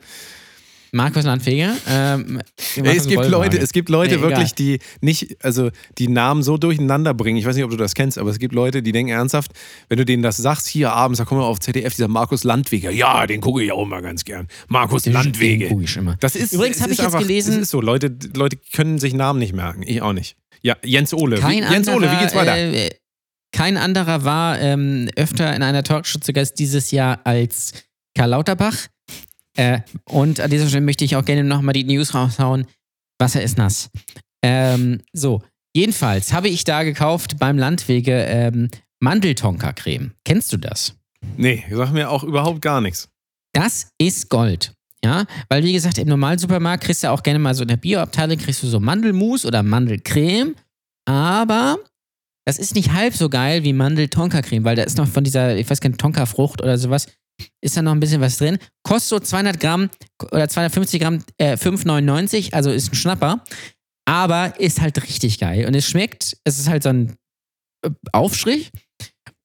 Markus Landweger. Ähm, es gibt. Leute, es gibt Leute Nee, wirklich, die nicht, also die Namen so durcheinander bringen. Ich weiß nicht, ob du das kennst, aber es gibt Leute, die denken ernsthaft, wenn du denen das sagst, hier abends, da kommen wir auf ZDF, dieser Markus Landweger. Ja, den gucke ich auch immer ganz gern. Markus Den- Landweger. den guck ich immer. Das ist, Übrigens habe ich jetzt einfach, gelesen- Es ist so, Leute, Leute können sich Namen nicht merken. Ich auch nicht. Ja, Jens Ole. Wie, Kein Jens anderer, Ole, wie geht's weiter? Äh, kein anderer war ähm, öfter in einer Talkshow zu Gast dieses Jahr als Karl Lauterbach. Äh, und an dieser Stelle möchte ich auch gerne nochmal die News raushauen. Wasser ist nass. Ähm, so, jedenfalls habe ich da gekauft beim Landwege ähm, Mandeltonka-Creme. Kennst du das? nee, sag mir auch überhaupt gar nichts. Das ist Gold. Ja, weil wie gesagt, im Normalsupermarkt kriegst du auch gerne mal so in der Bioabteilung kriegst du so Mandelmus oder Mandelcreme, aber das ist nicht halb so geil wie Mandel-Tonka-Creme, weil da ist noch von dieser, ich weiß gar nicht, Tonka-Frucht oder sowas, ist da noch ein bisschen was drin. Kostet so 200 Gramm oder 250 Gramm äh, 5,99, also ist ein Schnapper, aber ist halt richtig geil und es schmeckt, es ist halt so ein äh, Aufstrich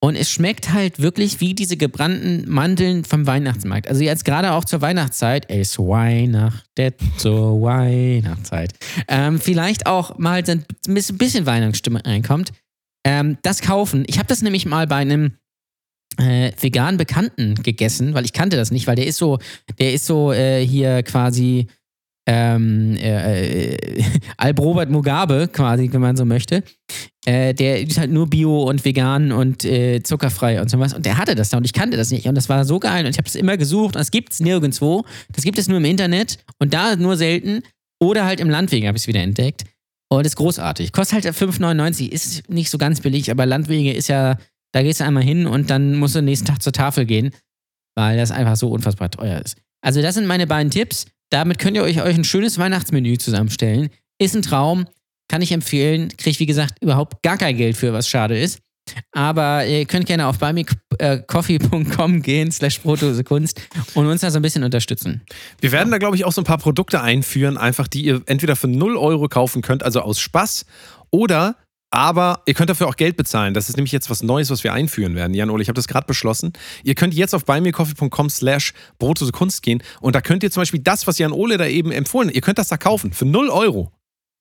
und es schmeckt halt wirklich wie diese gebrannten Mandeln vom Weihnachtsmarkt. Also jetzt gerade auch zur Weihnachtszeit. Es weihnachtet zur Weihnachtszeit. Ähm, vielleicht auch mal so ein bisschen, bisschen Weihnachtsstimme reinkommt. Ähm, das kaufen. Ich habe das nämlich mal bei einem äh, veganen Bekannten gegessen, weil ich kannte das nicht, weil der ist so, der ist so äh, hier quasi ähm, äh, äh, Alb-Robert Mugabe, quasi, wenn man so möchte. Äh, der ist halt nur bio und vegan und äh, zuckerfrei und sowas. Und der hatte das da und ich kannte das nicht. Und das war so geil. Und ich habe das immer gesucht und es gibt es nirgendwo. Das gibt es nur im Internet und da nur selten. Oder halt im Landwege habe ich es wieder entdeckt. Und ist großartig. Kostet halt 5,99. Ist nicht so ganz billig, aber Landwege ist ja, da gehst du einmal hin und dann musst du nächsten Tag zur Tafel gehen, weil das einfach so unfassbar teuer ist. Also, das sind meine beiden Tipps. Damit könnt ihr euch, euch ein schönes Weihnachtsmenü zusammenstellen. Ist ein Traum, kann ich empfehlen. Kriege, wie gesagt, überhaupt gar kein Geld für, was schade ist. Aber ihr könnt gerne auf buymecoffee.com gehen, slash Kunst und uns da so ein bisschen unterstützen. Wir werden da, glaube ich, auch so ein paar Produkte einführen, einfach die ihr entweder für 0 Euro kaufen könnt, also aus Spaß, oder aber ihr könnt dafür auch Geld bezahlen. Das ist nämlich jetzt was Neues, was wir einführen werden. Jan Ole, ich habe das gerade beschlossen. Ihr könnt jetzt auf buymecoffee.com slash brotlose Kunst gehen und da könnt ihr zum Beispiel das, was Jan Ole da eben empfohlen hat, ihr könnt das da kaufen für 0 Euro.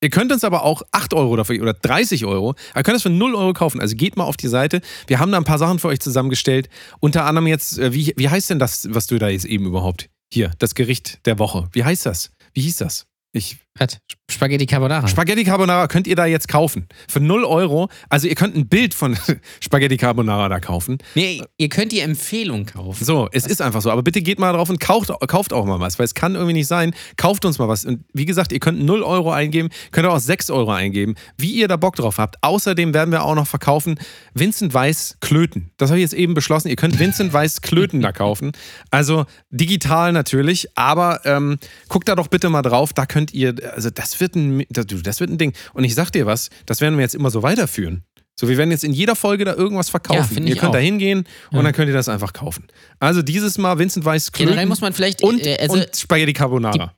Ihr könnt uns aber auch 8 Euro dafür oder 30 Euro. Ihr könnt es für 0 Euro kaufen. Also geht mal auf die Seite. Wir haben da ein paar Sachen für euch zusammengestellt. Unter anderem jetzt, äh, wie, wie heißt denn das, was du da jetzt eben überhaupt? Hier, das Gericht der Woche. Wie heißt das? Wie hieß das? Ich, Was? Spaghetti Carbonara. Spaghetti Carbonara könnt ihr da jetzt kaufen. Für 0 Euro. Also ihr könnt ein Bild von Spaghetti Carbonara da kaufen. nee, ihr könnt die Empfehlung kaufen. So, es ist einfach so. Aber bitte geht mal drauf und kauft, kauft auch mal was, weil es kann irgendwie nicht sein. Kauft uns mal was. Und wie gesagt, ihr könnt 0 Euro eingeben, könnt auch 6 Euro eingeben, wie ihr da Bock drauf habt. Außerdem werden wir auch noch verkaufen Vincent Weiß Klöten. Das habe ich jetzt eben beschlossen. Ihr könnt Vincent Weiß Klöten da kaufen. Also digital natürlich, aber ähm, guckt da doch bitte mal drauf. Da könnt ihr, also das wird ein, das, wird ein Ding. Und ich sag dir was, das werden wir jetzt immer so weiterführen. So, wir werden jetzt in jeder Folge da irgendwas Ja, verkaufen. finde ihr könnt da auch. hingehen und Ja. dann könnt ihr das einfach kaufen. Also dieses Mal Vincent Weiß Klöten Generell muss man vielleicht, und, äh, also und Spaghetti Carbonara.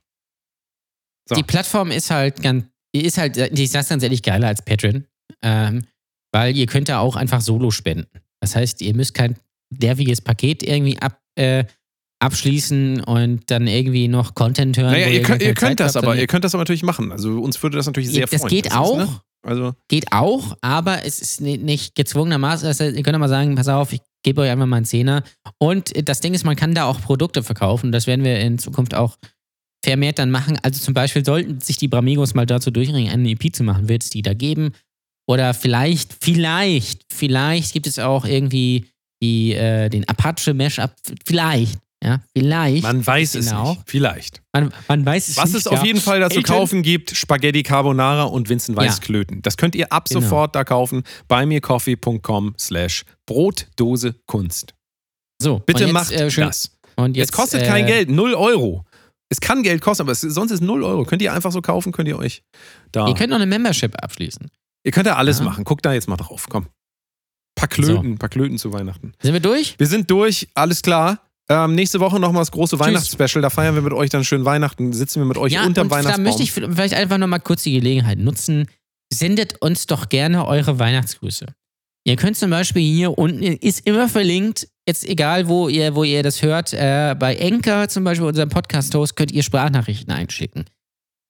So. die Plattform ist halt ganz, die ist halt, ich sag's ganz ehrlich, geiler als Patreon. Ähm, weil ihr könnt da auch einfach solo spenden. Das heißt, ihr müsst kein derwiges Paket irgendwie ab, äh, abschließen und dann irgendwie noch Content hören. naja, ihr könnt, ihr könnt das aber, ihr könnt das aber natürlich machen. Also uns würde das natürlich sehr das freuen. geht ist, auch. ne? Also Geht auch, aber es ist ni- nicht gezwungenermaßen. Das heißt, ihr könnt auch mal sagen, pass auf, ich gebe euch einfach mal einen Zehner. Und das Ding ist, man kann da auch Produkte verkaufen. Das werden wir in Zukunft auch vermehrt dann machen. Also zum Beispiel sollten sich die Bramigos mal dazu durchringen, eine EP zu machen, wird es die da geben. Oder vielleicht, vielleicht, vielleicht gibt es auch irgendwie die, äh, den Apache Mashup. Vielleicht, ja, vielleicht. man weiß es Genau. nicht. Vielleicht. Man, man weiß es Was nicht. es auf ja. jeden Fall dazu Eltern- kaufen gibt, Spaghetti Carbonara und Vincent Weiß Ja. Klöten. Das könnt ihr ab Genau. sofort da kaufen. buymecoffee.com slash Brotdose Kunst. So, Bitte jetzt, macht äh, schön, das. Und jetzt, es kostet äh, kein Geld, 0 Euro. Es kann Geld kosten, aber es, sonst ist 0 Euro. Könnt ihr einfach so kaufen, könnt ihr euch da. Ihr könnt noch eine Membership abschließen. Ihr könnt ja alles Ja. machen. Guckt da jetzt mal drauf. Komm. Paar Klöten, paar Klöten zu Weihnachten. Sind wir durch? Wir sind durch, alles klar. Ähm, nächste Woche nochmal das große Weihnachtsspecial. Da feiern wir mit euch dann schön Weihnachten. Sitzen wir mit euch unterm und da Weihnachtsbaum. möchte ich vielleicht einfach nochmal kurz die Gelegenheit nutzen. Sendet uns doch gerne eure Weihnachtsgrüße. Ihr könnt zum Beispiel hier unten, ist immer verlinkt, jetzt egal, wo ihr, wo ihr das hört, äh, bei Enker zum Beispiel, unserem Podcast-Host, könnt ihr Sprachnachrichten einschicken.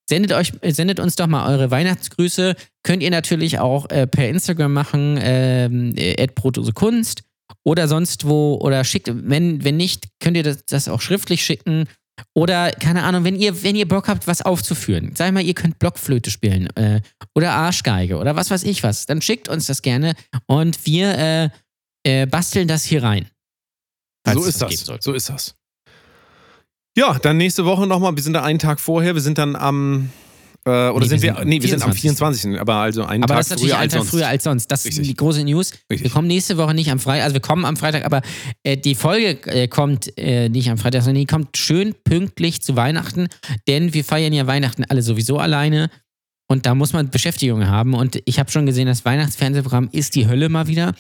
Sendet, euch, sendet uns doch mal eure Weihnachtsgrüße. Könnt ihr natürlich auch äh, per Instagram machen, ähm, äh, Kunst oder sonst wo. Oder schickt, wenn, wenn nicht, könnt ihr das, das auch schriftlich schicken. Oder, keine Ahnung, wenn ihr, wenn ihr Bock habt, was aufzuführen. Sag mal, ihr könnt Blockflöte spielen äh, oder Arschgeige oder was weiß ich was. Dann schickt uns das gerne und wir äh, äh, basteln das hier rein. So ist das. So ist das. Ja, dann nächste Woche nochmal. Wir sind da einen Tag vorher. Wir sind dann am. Äh, oder nee, sind wir. Nee, wir 24. sind am 24. Aber also einen aber Tag das ist natürlich früher als sonst. früher als sonst. Das Richtig. ist die große News. Richtig. Wir kommen nächste Woche nicht am Freitag. Also wir kommen am Freitag, aber äh, die Folge äh, kommt äh, nicht am Freitag, sondern die kommt schön pünktlich zu Weihnachten. Denn wir feiern ja Weihnachten alle sowieso alleine. Und da muss man Beschäftigung haben. Und ich habe schon gesehen, das Weihnachtsfernsehprogramm ist die Hölle mal wieder.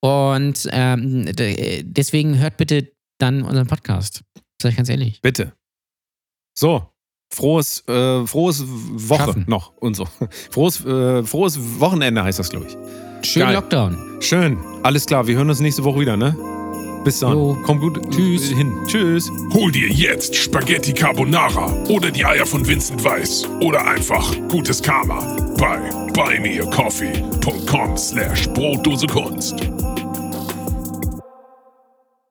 Und ähm, deswegen hört bitte dann unseren Podcast. Sag ich ganz ehrlich. Bitte. So. Frohes, äh, frohes Woche Schaffen. noch und so. Frohes, äh, frohes Wochenende heißt das, glaube ich. Schönen Geil. Lockdown. Schön. Alles klar. Wir hören uns nächste Woche wieder, ne? Bis dann. Jo. Komm gut Tschüss. hin. Tschüss. Hol dir jetzt Spaghetti Carbonara oder die Eier von Vincent Weiss oder einfach gutes Karma bei buymeacoffee.com slash Brotdose Kunst.